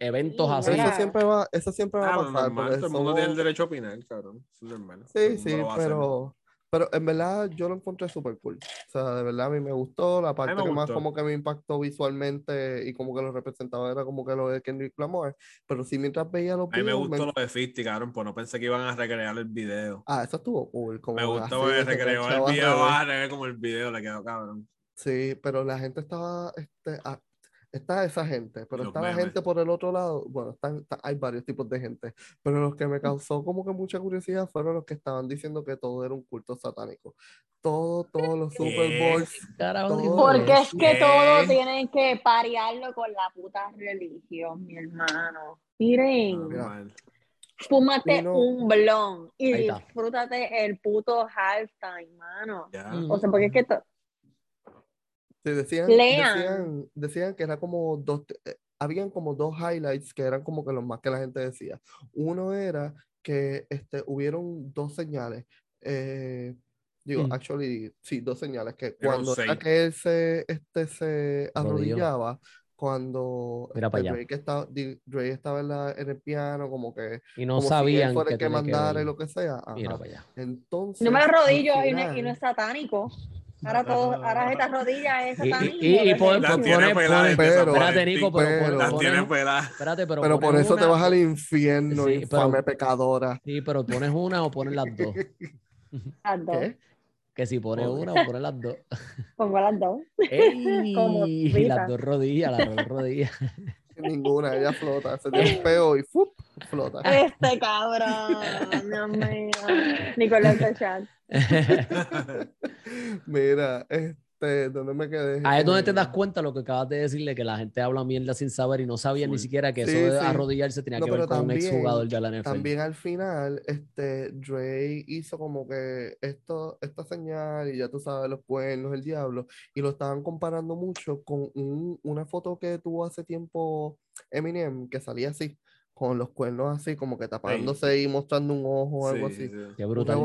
eventos Sí, así. Eso siempre va, eso siempre va Ah, a pero pasar. normal, porque todo el mundo somos- tiene el derecho a opinar, cabrón. Eso es normal. Todo el Sí, sí, pero, pero en verdad yo lo encontré súper cool. O sea, de verdad a mí me gustó. La parte que más gustó. como que me impactó visualmente y como que lo representaba era como que lo de Kendrick Lamar. Pero sí, mientras veía los A mí me videos, me- gustó lo de 50, cabrón, pues no pensé que iban a recrear el video. Ah, eso estuvo cool. Como Me gustó que recreó el video, a como el video le quedó cabrón. Sí, pero la gente estaba, este, ah, está esa gente, pero Los está la memes. gente por el otro lado, bueno, están, está- hay varios tipos de gente, pero los que me causó como que mucha curiosidad fueron los que estaban diciendo que todo era un culto satánico. Todo, todos los Super. Bowls, Porque es que ¿Qué? todo tienen que parearlo con la puta religión, mi hermano. Miren, Mira. Normal. fúmate Uno- un blon y está. disfrútate el puto halftime, mano. Mm. O sea, porque es que to- sí, decían, Lean. decían, decían que era como dos, eh, habían como dos highlights que eran como que los más que la gente decía. Uno era que este, hubieron dos señales. eh, digo, Mm. actually, sí, dos señales. Que cuando era que él se, este, se arrodillaba, cuando Mira este. Drake, estaba, Drake estaba en, la- en el piano, como que Y no como si él sabían fuera que el que que mandara ver. y lo que sea. Mira ajá. para allá. Entonces, no me arrodillo y no, y no es satánico. Ahora todo, ahora esta rodilla es Y- y- y- y por-. Las por- tiene peladas Espérate. Nico, pero, Las pones- tiene peladas. espérate, pero, Pero por eso te vas al infierno, Sí, infame pero- pecadora. Sí, pero pones una o pones las dos. Las dos. ¿Qué? Que si pones una o pones las dos. Pongo las dos. ¡Ey! Como frita. Las dos rodillas, las dos rodillas. Ninguna, ella flota. Se tiene un peo y ¡fup! flota. Este cabrón, Dios mío. Nicolás chat. Mira, este, ¿dónde me quedé? Ahí es donde te Eh, das cuenta lo que acabas de decirle, que la gente habla mierda sin saber y no sabía ni siquiera que Sí, eso de sí. arrodillarse tenía No, que ver con un también- exjugador de la NFL. También al final, este, Dre hizo como que esto, esta señal y ya tú sabes, los cuernos, el diablo, y lo estaban comparando mucho con un- una foto que tuvo hace tiempo Eminem, que salía así, con los cuernos así, como que tapándose y mostrando un ojo o algo Sí, así. sí. Qué brutal.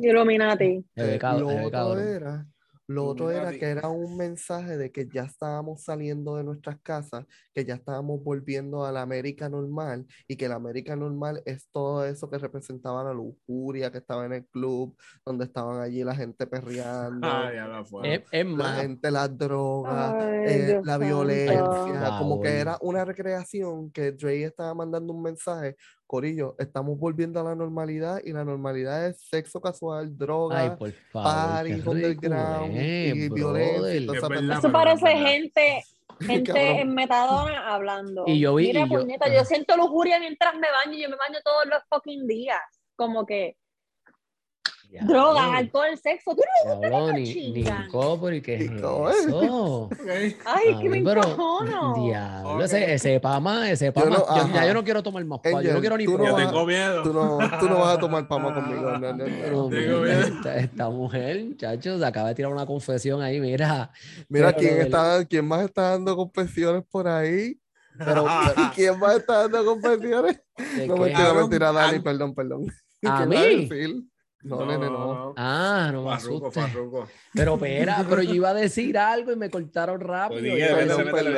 Illuminati. Eh, lo otro era, lo otro era que era un mensaje de que ya estábamos saliendo de nuestras casas, que ya estábamos volviendo a la América normal y que la América normal es todo eso que representaba la lujuria que estaba en el club, donde estaban allí la gente perreando, la. Es, es la gente, las drogas, Ay, eh, la violencia, como que era una recreación que Dre estaba mandando un mensaje, Corillo, estamos volviendo a la normalidad y la normalidad es sexo casual, ay, droga, por favor, party, underground es, y violencia y toda esa. Eso parece gente, gente en Metadona hablando. Y yo vi- Mira, y yo- puñeta, yo siento lujuria mientras me baño. Yo me baño todos los fucking días. Como que Drogas, alcohol, sexo. ¿Tú no? diablo, ni, chingan. Nico, pero ¿y qué es eso? Ok. Ay, es que me Ay, pero, encojono. Diablo, Ok. ese, ese pama, ese Yo pama. no- yo- ya yo no quiero tomar más pa, yo no quiero ni tú no Yo tengo miedo. Tú no, tú no vas a tomar pama conmigo. Pero. Tengo mira, miedo. esta, esta mujer, muchachos, acaba de tirar una confesión ahí, mira. Mira, Pero ¿quién, está, ¿quién más está dando confesiones por ahí? Pero, ¿quién más está dando confesiones? No, mentira, mentira, Dani, an- perdón, perdón. ¿A ¿Qué mí? Decir? No, nene, no. Ah, no me Farruko, asustes. Farruko. Pero espera, pero yo iba a decir algo y me cortaron rápido. Pues iba a métele,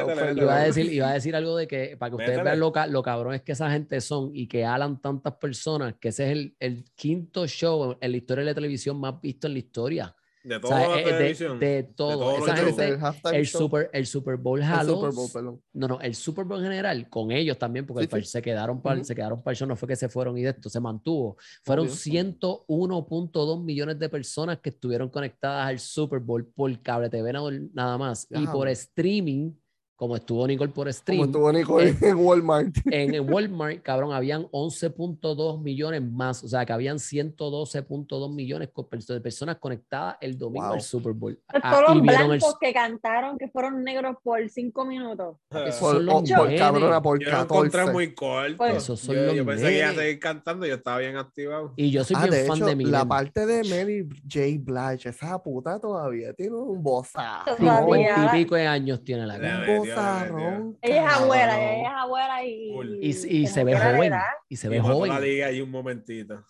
decir-. Iba a decir, algo de que para que ustedes vean lo, ca- lo cabrón es que esa gente son y que halan tantas personas, que ese es el, el quinto show en la historia de la televisión más visto en la historia. De O toda sea, la eh, de, televisión. de todo. shows. gente, El el. Super, el Super Bowl El jaló. Super Bowl, perdón. No, no, el Super Bowl en general, con ellos también, porque Sí, el sí. se quedaron para Ujú. se quedaron para el show, no fue que se fueron y de esto, se mantuvo. Fueron Obvio. 101.2 millones de personas que estuvieron conectadas al Super Bowl por cable TV nada- nada más. Y por streaming, como estuvo Nicole por Como stream, estuvo Nicole en Walmart. en en Walmart, cabrón, habían 11.2 millones más, o sea, que habían 112.2 millones de personas conectadas el domingo Wow. al Super Bowl. Todos Ah, los y vieron el- blancos que cantaron que fueron negros por cinco minutos. esos Por, son los o- por cabrona, por Yo lo encontré 14. muy corto. Pues- Esos son yo, los yo pensé que iba a seguir cantando, yo estaba bien activado. Y yo soy Ah, bien de fan hecho, de la Eminem. parte de Mary J. Blige, esa puta todavía tiene un bozazo. Todavía. Cincuenta y pico de años tiene la La cara. La. Ella es abuela, ella es abuela y. Cool. Y, se ve la joven. Y se Y ve la joven. liga ahí un momentito.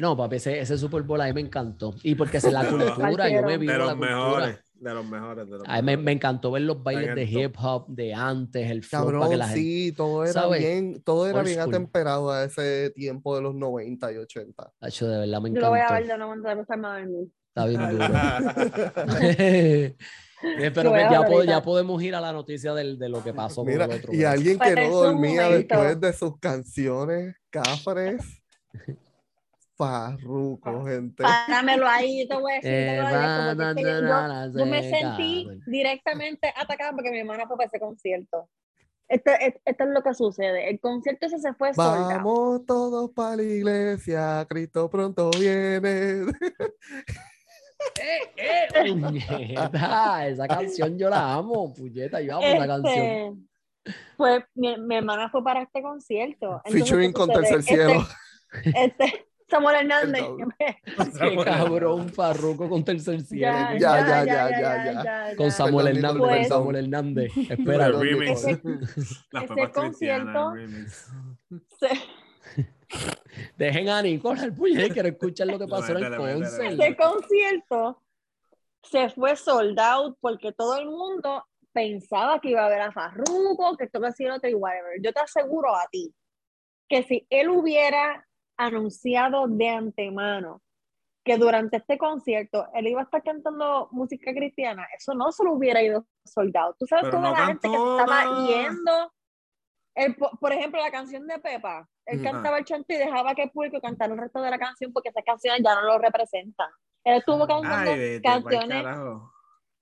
No, papi, ese, ese Super Bowl a mí me encantó. Y porque es la cultura, yo me De la los cultura. mejores. De los mejores. De los A mí me, me encantó ver los bailes de hip hop de antes, el flow Cabrón, que la gente. sí, todo era ¿sabes? bien, todo era Old bien school. atemperado a ese tiempo de los 90 y 80. Hacho, de verdad me Yo lo voy a ver encantó. de nuevo antes de. Está bien duro. Eh, Pero que ya, ver po- ahorita. ya podemos ir a la noticia del- de lo que pasó Mira, con el otro. y alguien que no dormía después de sus canciones, cafres, farruco, gente. Páramelo ahí, te voy a decir. Eh, yo que me sentí directamente atacada porque mi hermana fue para ese concierto. Esto, es- esto es lo que sucede. El concierto ese se fue soldado. Vamos todos para la iglesia, Cristo pronto viene. ¡Eh, eh! puñeta! Esa canción yo la amo, puñeta, yo amo esa canción. Este, pues mi, mi hermana fue para este concierto. Entonces, Featuring ¿qué con? Tercer Cielo. Este, este, Samuel Hernández. Qué cabrón, Farruko con tercer cielo. Ya, Ya, ya, ya, ya, ya, ya, ya. ya, Con. Samuel Perdón, Hernández, con. Samuel Hernández. El Espéralo. remix. Ese- concierto- cristianas, el remix. Se- Dejen a Nicole al puñet, quiero escuchar lo que pasó en el concert. ese concierto se fue sold out porque todo el mundo pensaba que iba a ver a Farruko, que esto que hacía otro y whatever. Yo te aseguro a ti que si él hubiera anunciado de antemano que durante este concierto él iba a estar cantando música cristiana, eso no se lo hubiera ido sold out. Tú sabes Pero toda no la gente que estaba yendo. El- por, ejemplo, la canción de Pepa, él cantaba el chanto y dejaba que el público cantara el resto de la canción porque esas canciones ya no lo representan. Él estuvo cantando Ay, vete pa'l canciones,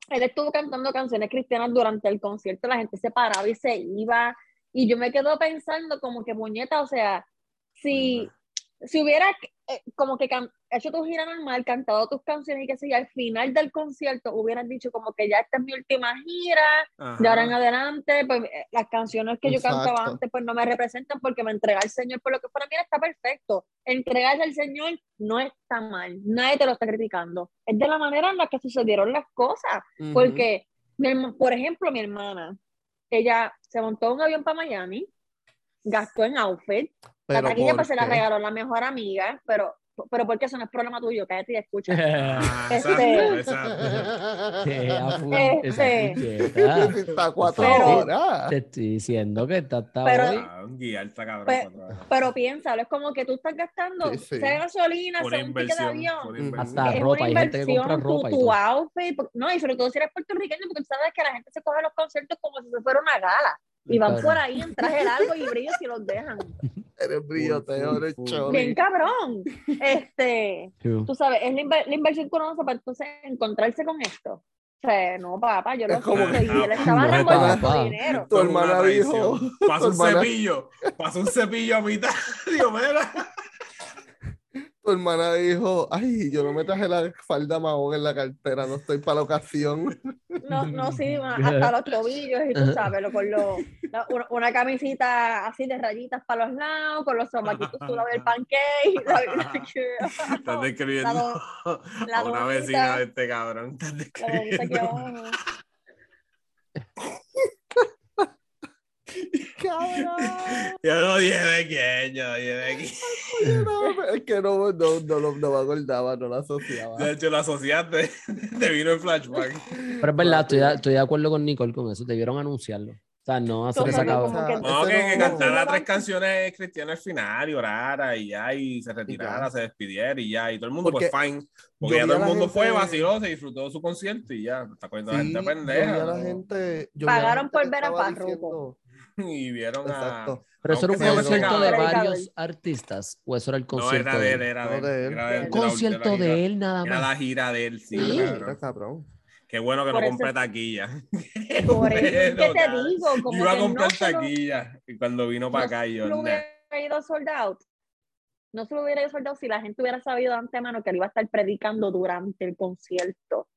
él estuvo cantando canciones cristianas durante el concierto, la gente se paraba y se iba, y yo me quedo pensando como que muñeta, o sea, si, si hubiera eh, como que can- hecho tu gira normal, cantado tus canciones y qué sé yo, al final del concierto hubieras dicho como que ya esta es mi última gira, de ahora en Ajá. adelante, pues eh, las canciones que yo cantaba Exacto. antes pues no me representan porque me entrega al Señor por lo que para mí está perfecto. Entregarse al Señor no está mal, nadie te lo está criticando. Es de la manera en la que sucedieron las cosas, Ujú. porque, mi herma- por ejemplo, mi hermana, ella se montó un avión para Miami, gastó en outfit, la taquilla ¿por pues se la regaló la mejor amiga, pero, pero porque eso no es problema tuyo, cállate y escucha. Ah, Este- exacto, cuatro Pero- horas. Te estoy diciendo que está, está Pero- hoy. Ah. Pero piénsalo, es como que tú estás gastando, Sí, sí. sea gasolina, sea un ticket de avión. inversión. Hasta es ropa, una hay gente que compra inversión, tu- ropa y tu, todo. outfit, no, y sobre todo si eres puertorriqueño, porque tú sabes que la gente se coge los conciertos como si se fuera una gala. Y van por ahí en traje largo y brillos y los dejan. Eres brilloteo, eres. Bien cabrón. Este, tú sabes, es la, inver- la inversión que uno hace para entonces encontrarse con esto. O sea, no, papá, yo lo y él estaba dinero. Tu hermana dijo. tu un hermana- cepillo. Pasó un cepillo a mitad. Digo, mira. Tu hermana dijo, ay, yo no me traje la falda mahón en la cartera, no estoy para la ocasión. No, no, sí, hasta los tobillos y tú sabes, lo, con lo, la- una, una camisita así de rayitas para los lados, con los zombaquitos tú del pancake. la- Estás describiendo la a una vecina de este cabrón. Estás describiendo. cabrón! Yo no dije yo dije no, es que no, no, no, lo- no me acordaba, no lo asociaba. De hecho, lo asociaste, te vino el flashback. Pero es verdad, estoy, de- estoy de acuerdo con Nicole con eso. Debieron anunciarlo. O sea, no hacer esa que- cabeza. No, que, que no- cantara no- tres canciones cristianas al final y orara y ya, y se retirara, se despidiera y ya, y todo el mundo, Porque pues fine. Porque ya todo el mundo fue, vaciló, se disfrutó de su concierto y ya, está cogiendo la Sí, gente pendeja. Pagaron gente por ver a diciendo- Y vieron a. Exacto. Pero eso era un concierto de varios artistas. ¿O eso era el No, concierto era de él, era No, de él. de él. Era de- Un concierto de él nada Era más. la gira de él, sí, cabrón. Qué bueno que Por no eso- compré taquilla. Qué Por eso, bueno, ¿qué te digo? Yo iba a que comprar no lo- taquilla. Y cuando vino para no acá, yo. nah. hubiera ido sold out. No se lo hubiera ido sold out si la gente hubiera sabido de antemano que él iba a estar predicando durante el concierto.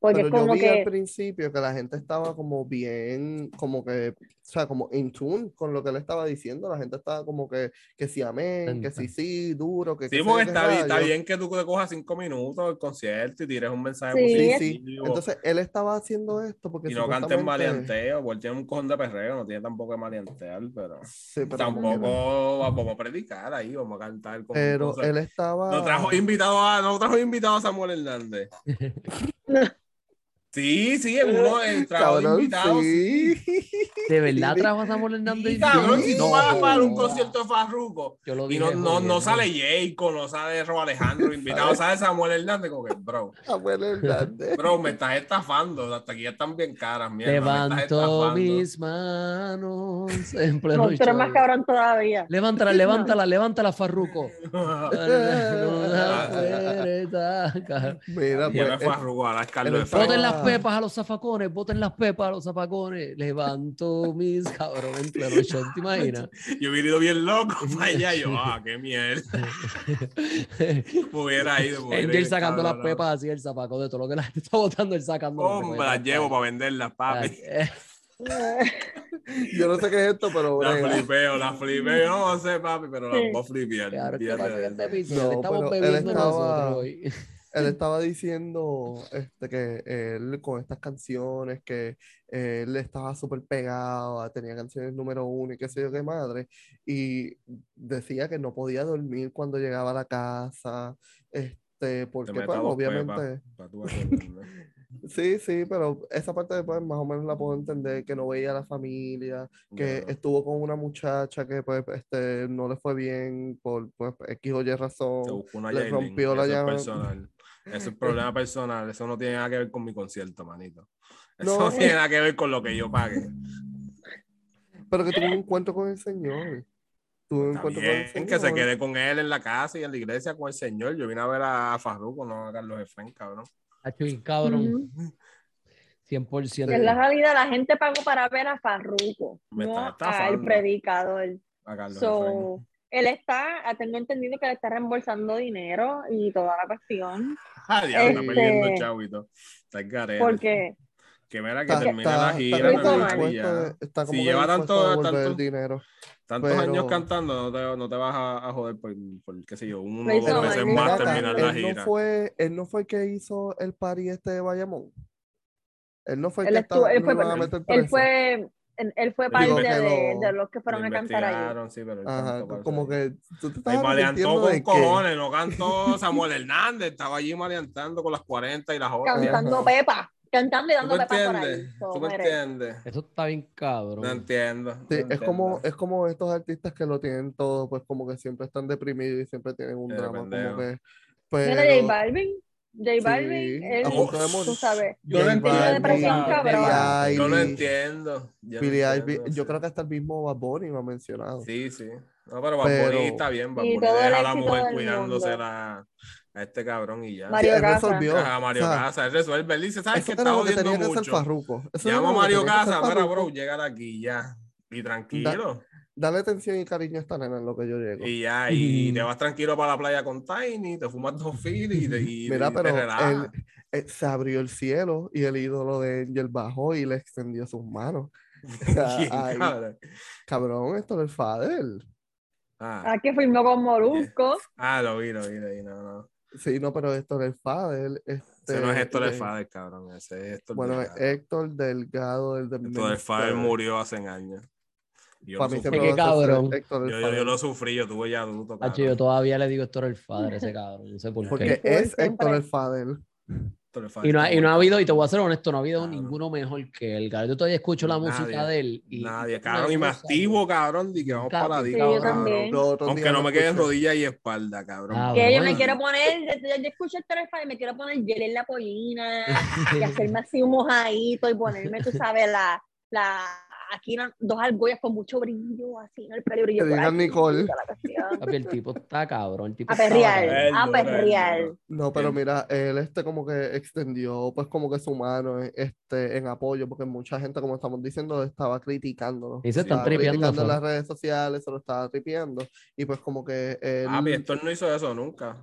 Porque Pero es yo como vi al que principio que la gente estaba como bien, como que, o sea, como in tune con lo que él estaba diciendo. La gente estaba como que, que sí, amén, que sí, sí, duro, que Sí, que porque está, bien- está bien que tú te cojas cinco minutos el concierto y tires un mensaje Sí, Sí, positivo. sí. Entonces él estaba haciendo esto porque y no cantes supuestamente- maleanteo, porque él tiene un cojón de perreo, no tiene tampoco que maleantear, pero Sí, pero tampoco vamos a predicar ahí, vamos a cantar con Pero él estaba. No trajo invitado a, no trajo invitado a Samuel Hernández. Sí, sí, en uno el de invitados. sí. ¿De verdad trajo a Samuel Hernández? Sí, cabrón, si tú No, vas para un concierto de Farruko Yo lo y no, no, no sale Jayco, no sale Rob Alejandro invitado, sale Samuel Hernández, como que, bro, Samuel Hernández. bro, me estás estafando, las taquillas están bien caras, mierda, me estás Levanto estafando. mis manos en pleno no, eres más cabrón todavía. Levántala, levántala, levántala, Farruco. Mira, Ya me pues, Farruko, ahora es Carlos él las pepas a los zafacones, boten las pepas a los zafacones. Levanto mis cabrón en pleno show, ¿te imaginas? Yo hubiera ido bien loco para allá, yo, ah, qué mierda, me hubiera ido. me hubiera Angel ido sacando las pepas así, el zapaco de todo lo que la gente está botando, él sacando. las Oh, me las llevo para venderlas, papi. yo no sé qué es esto, pero. La brega. flipeo, la flipeo. No sé, papi, pero Sí. las voy a flipear. Estamos él bebiendo estaba- nosotros hoy. Él estaba diciendo este, que él con estas canciones, que él estaba súper pegado, tenía canciones número uno y qué sé yo qué madre, y decía que no podía dormir cuando llegaba a la casa, este, Te porque pues obviamente, pa' sí, sí, pero esa parte después más o menos la puedo entender, que no veía a la familia, que estuvo con una muchacha que pues este, no le fue bien por pues, X o Y razón, le rompió la eso es es problema personal. Eso no tiene nada que ver con mi concierto, manito. Eso No. no, tiene nada que ver con lo que yo pague. pero que tuvo un encuentro con el Señor. Tuvo un encuentro con el bien, que se Señor. quede con él en la casa y en la iglesia con el Señor. Yo vine a ver a Farruko, no a Carlos Efraín, cabrón. Hacho, bien cabrón, Ujú. 100%. En la realidad, la gente pagó para ver a Farruko, Me está no al predicador. A Carlos So. Él está, ah, tengo entendido que le está reembolsando dinero y toda la cuestión. Ah, diablo, está este- perdiendo chavito. Está el garete. Porque Que mira que Está- termine está- la está gira. como y ya. de- está como Si lleva tanto- tanto- el dinero. Tantos Pero- años cantando, no te, no te vas a, a joder por, por, qué sé yo, uno o dos mal, Ven más terminar la él gira. no fue, él no fue el que hizo el party este de Bayamón. Él no fue el Él que estuvo- estaba, él fue, él fue parte de, de los que fueron a cantar allí. sí, pero Ajá, para como que tú te maleantó con de que cojones, no cantó Samuel Hernández, estaba allí maleantando con las 40 y las horas. Cantando Pepa, cantando y ¿Tú dando me Pepa por ahí. ¿Tú me entiendes? Eso está bien cabrón. No entiendo. no Sí, es como, es como estos artistas que lo tienen todo, pues como que siempre están deprimidos y siempre tienen un Qué drama, pendejo. como que, Mira, J pero Balvin, J Sí, Balvin, él, de morir. tú sabes, Yo tenía entiendo. depresión, cabrón. Billie Yo no Eilish, entiendo. yo sí. creo que hasta el mismo Bad Bunny lo ha mencionado. Sí, sí. No, pero Bad Pero- Bunny está bien. Bad Bunny deja a la mujer cuidándose la- a este cabrón y ya. Mario él Casas. resolvió. Mario o sea, Casas, él resuelve. Él dice, ¿sabes qué? Está lo jodiendo mucho. Llama a lo Mario Casas, mira, bro, llega de aquí ya. Y tranquilo. Dale atención y cariño a esta nena en lo que yo llego. Y ya, y te vas tranquilo para la playa con Tiny, te fumas dos filis y, te- y, Mira, y pero te él, eh, se abrió el cielo y el ídolo de Angel bajó y le extendió sus manos. ¿Quién, Ay, cabrón? cabrón, esto no es Fadel. Ah, ah, que firmó con Molusco. ah, lo vi, lo vi, lo vi, no, no. Sí, no, pero Héctor el Fadel. Este, Ese no es Héctor el Fader, cabrón. Ese es Héctor Bueno, Delgado. Héctor Delgado, el de Héctor el Fader murió hace años. Yo, Para lo mí siempre Qué cabrón. Héctor Yo, yo- yo Fader. lo sufrí, yo tuve ya adulto. Hacho, yo todavía le digo Héctor el Fader, ese cabrón. No sé por Porque qué. es. Héctor el Fader. Y no, ha, y no ha habido, y te voy a ser honesto, no ha habido ninguno mejor que él. cabrón. Yo todavía escucho la Nadie, música de él. Y, Nadie, cabrón, y activo, cabrón, y que vamos Cabrón, para la cabrón. Aunque no me quede rodilla y espalda, cabrón. Ah, Que yo me quiero poner, yo, yo escucho el y me quiero poner gel en la pollina y hacerme así un mojadito y ponerme, tú sabes, la, la, aquí no- dos argollas con mucho brillo, así, ¿no? El pelo brillo Que por digan Nicole. el tipo está cabrón. El tipo A está perrear, a perrear. No, pero mira, él este como que extendió pues como que su mano eh, este, en apoyo, porque mucha gente, como estamos diciendo, estaba criticándolo. Y se están Estaba tripeando, criticando en las redes sociales, se lo estaba tripeando. Y pues como que él... Ah, mi Héctor no hizo eso nunca.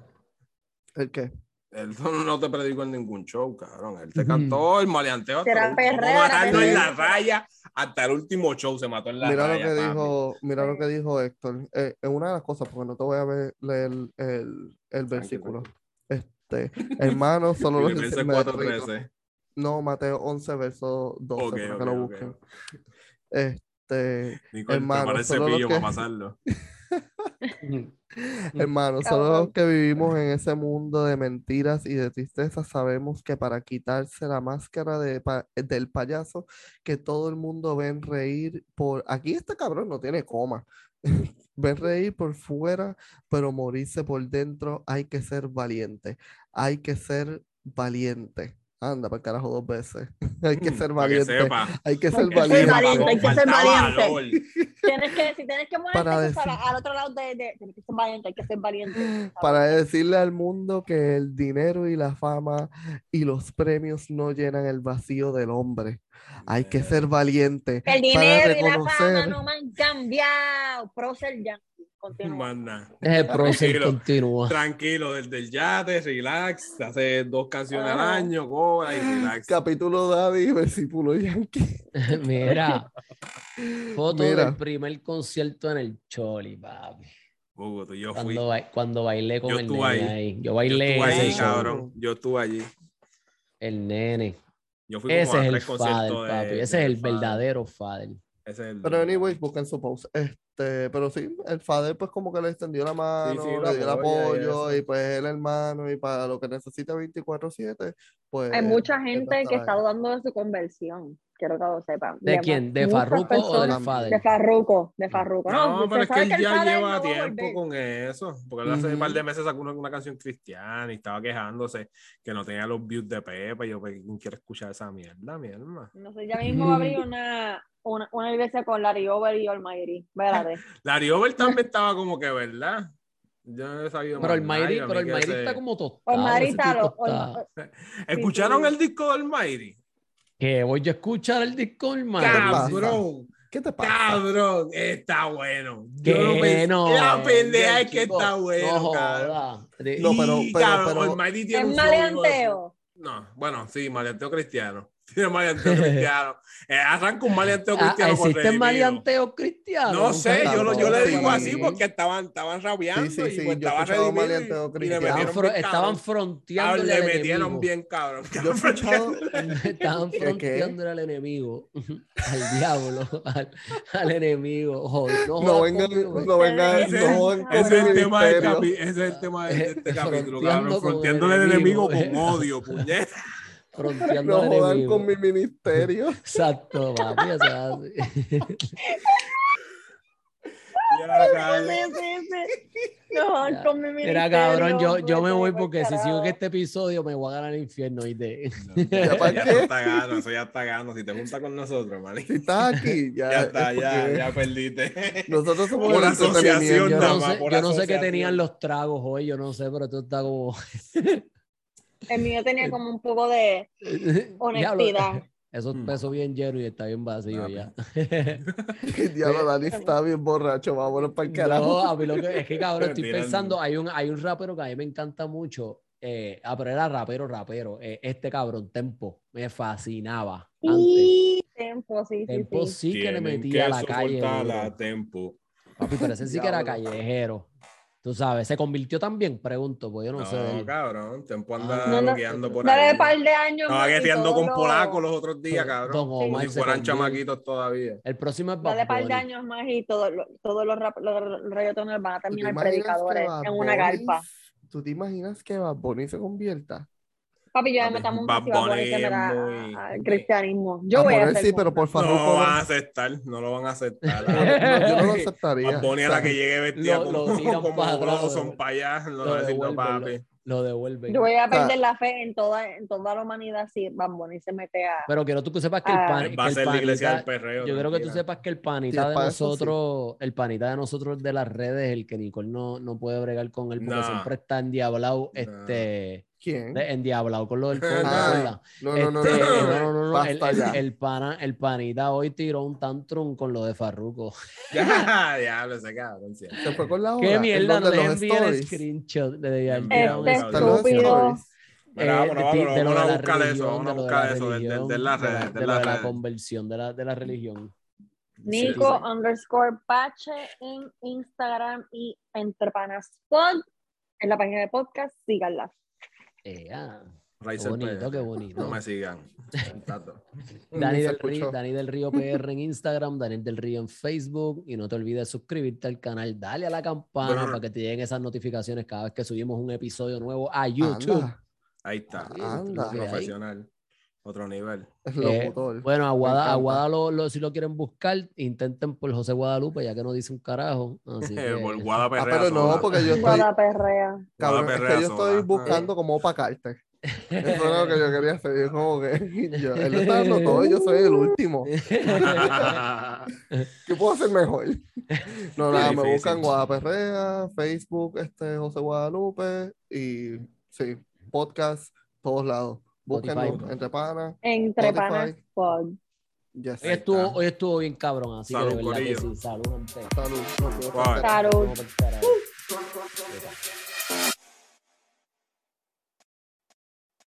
¿El qué? Él no- no te predicó en ningún show, cabrón. Él te cantó el maleanteo. Será perreo, en la raya hasta el último show. Se mató en la Mira lo que papi. dijo, mira lo que dijo Héctor. Eh, es una de las cosas, porque no te voy a ver leer el, el, el versículo. Este, hermano, solo los me 4:13. No, Mateo 11, verso 12, Ok, para que lo busquen. Este, Nicole, Hermano, solo lo cepillo que- para pasarlo. hermano, solo los que vivimos en ese mundo de mentiras y de tristeza sabemos que para quitarse la máscara de pa- del payaso que todo el mundo ven reír por... Aquí este cabrón no tiene coma. Ven reír por fuera, pero morirse por dentro hay que ser valiente. Hay que ser valiente. Anda, para carajo dos veces. Hay que ser Mm, que valiente. Hay que Hay ser que ser valiente. hay que ser valiente. Tienes que, si tienes que moverte, Para decir- al otro lado de, de, tienes que ser valiente, hay que ser valiente. ¿sabes? Para decirle al mundo que el dinero y la fama y los premios no llenan el vacío del hombre. Hay que ser valiente El para dinero y la fama no me han cambiado. Prócer ya. Continúa. Es el proceso Tranquilo. desde el yate, relax, hace dos canciones al Ajá. año, cobra y relax. Capítulo Daddy, versículo Yankee. Mira, foto Mira. del primer concierto en el Choli, papi. Hugo, tú, yo fui. Cuando, ba- cuando bailé con Yo el estuve nene ahí. ahí. Yo Yo bailé estuve ese ahí, show. cabrón. Yo estuve allí. El nene. Yo fui como Ese a es el papi. Ese es el Father. verdadero father. Es el Pero anyways, busquen su post. Este, pero sí, el Fader pues como que le extendió la mano, sí, le lo dio el y apoyo eso. y, pues el hermano y para lo que necesita 24/7, pues... Hay mucha gente que está dudando de su conversión. Quiero que lo sepan. ¿De quién? ¿De Farruko o del father? De Farruko, de Farruko. No, No, pero es que él ya lleva no tiempo con eso. Porque él hace un par de meses sacó una, una canción cristiana y estaba quejándose que no tenía los views de Pepe. Y yo, pues, ¿quién quiere escuchar esa mierda, mi alma? No sé, ya mismo va a abrir una, una, una iglesia con Larry Over y Almighty. Espérate. Larry Over también estaba como que, ¿verdad? Yo no he sabido Pero más el nada, Mayri, y a pero ese- está como tostado. Almighty está lo- está- ¿Escucharon sí. el disco del Mayri? Que voy a escuchar el disco del Mayri. pasa? Cabrón, ¿Qué te pasa? cabrón, está bueno. Yo Que no no, La pendeja es que chico, está bueno, no cabrón. De- No, pero- Y, pero- cabrón, pero- Almighty tiene Es de maleanteo. No, bueno, sí, maleanteo cristiano. Tiene maleanteo cristiano. Eh, arranca un maleanteo Ah, cristiano con ¿Existen redimido. maleanteos cristianos? No sé, yo, lo- yo le digo así porque estaban, estaban rabiando Sí, sí, y sí, pues y- cristiano. Estaban, metieron fro- bien estaban cabrón. Ah, Le al metieron enemigo. bien cabrón. Yo he escuchado... Estaban fronteándole al enemigo, al diablo, al, al enemigo. Joder, no vengan, no vengan, Ese, no es el tema del ministerio. capi- ese es el tema de Eh, este capítulo, fronteando cabrón. Fronteándole al enemigo enemigo. con odio, puñeta. Fronteando No al jodan enemigo. con mi ministerio. Exacto, papi, o sea, sí. Ya, cabrón. No, con mi yo, yo me voy pa'l porque si sigo en este episodio me voy a ganar el infierno, ¿oíste? ¿Ya para Ya qué? está ganando, eso ya está ganando. Si te juntas con nosotros, man. Si estás aquí, ya, Ya está, es ya, porque ya perdiste. Nosotros somos Por asociación. Yo no más, yo no sé qué tenían los tragos hoy, yo no sé, pero esto está como... El mío tenía como un poco de honestidad. Eso Mm. pesó bien lleno y está bien vacío Papi. ya. Diablo, Dani está bien borracho, vámonos para el carajo. No, a mí lo que es que cabrón, estoy pensando, hay un, hay un rapero que a mí me encanta mucho. Eh, ah, pero era rapero, rapero. eh, este cabrón, Tempo, me fascinaba. Antes. Y tiempo, sí, sí, Tempo sí. sí que le metía a la calle. soportar duro. a tempo. Papi, pero ese sí que era callejero. Tú sabes, ¿se convirtió también? Pregunto, pues yo no, No, sé. de él. cabrón. Tiempo Ah. anda No, no, bloqueando por Dale ahí. un par de años. Estaba gueteando con polacos los otros días, Don cabrón. Omar Como si fueran chamaquitos todavía. El próximo es Bad Dale par de años más y todos los todos los, rap- los, los reggaetoneros van a ¿Tú te terminar predicadores en una carpa. ¿Tú te imaginas que Bad Bunny se convierta? Papi, yo me metamos Bad un al cristianismo. Yo A voy a hacer sí, pero por favor. No lo van a aceptar, no lo van a aceptar. yo, no, yo no lo aceptaría. Bad Bunny a la que llegue vestida como, para allá, no lo va a decir no, devuelven, papi. Lo devuelven. Yo voy a O sea- perder la fe en toda, en toda la humanidad si Bad Bunny se mete a... Pero quiero tú que sepas que el, Ah. pan, Va a que el ser la iglesia del panita- perreo. Yo quiero que tú sepas que el panita de para eso sí. nosotros, el panita de nosotros de las redes, el que Nicole no, no puede bregar con él porque No. siempre está endiablado, No. este, ¿Quién? de- endiablado con lo del COVID, Ah, ¿verdad? No, no, no, Este, no, no, no, no, no, no, El, el- pana, el panita hoy tiró un tantrum con lo de Farruko. Ya, diablo, ese cabrón. Se fue con la hora. ¿Qué. No envié el screenshot estúpido. Mira, vámonos, de- de de a la buscar eso, vámonos a buscar la eso, de las de redes, de la conversión de la, de la religión. Nico Sí. underscore Pache en Instagram y Entre Panas Pod en la página de podcast, síganla. Eh, ah. Raizel bonito, qué bonito. No me sigan. Dani del, Río. Dani del Río PR en Instagram, Daniel del Río en Facebook y no te olvides suscribirte al canal, dale a la campana Bueno, para que te lleguen esas notificaciones cada vez que subimos un episodio nuevo a YouTube. Anda, Ahí está. Anda. Profesional. Otro nivel. es Eh, bueno, a Me Guada, a encanta. Guada lo- lo- si lo quieren buscar, intenten por José Guadalupe, ya que no dice un carajo. Así que- Por Guada Ah, pero no, sola. porque yo estoy, Guada perrea. cabrón, Guada es Perrea que yo estoy buscando como opacarte. Eso es lo que yo quería hacer. Yo como que yo, él lo está dando todo y yo soy el último. ¿Qué puedo hacer mejor? No, nada, me buscan Guadaperrea, Facebook, este José Guadalupe y sí, podcast, todos lados. Búsquenlo entre panas. Entre. Panas Pod. Yes. Hoy estuvo, hoy estuvo bien cabrón, así Salud, que de verdad que sí, salud, gente. Salud. Salud.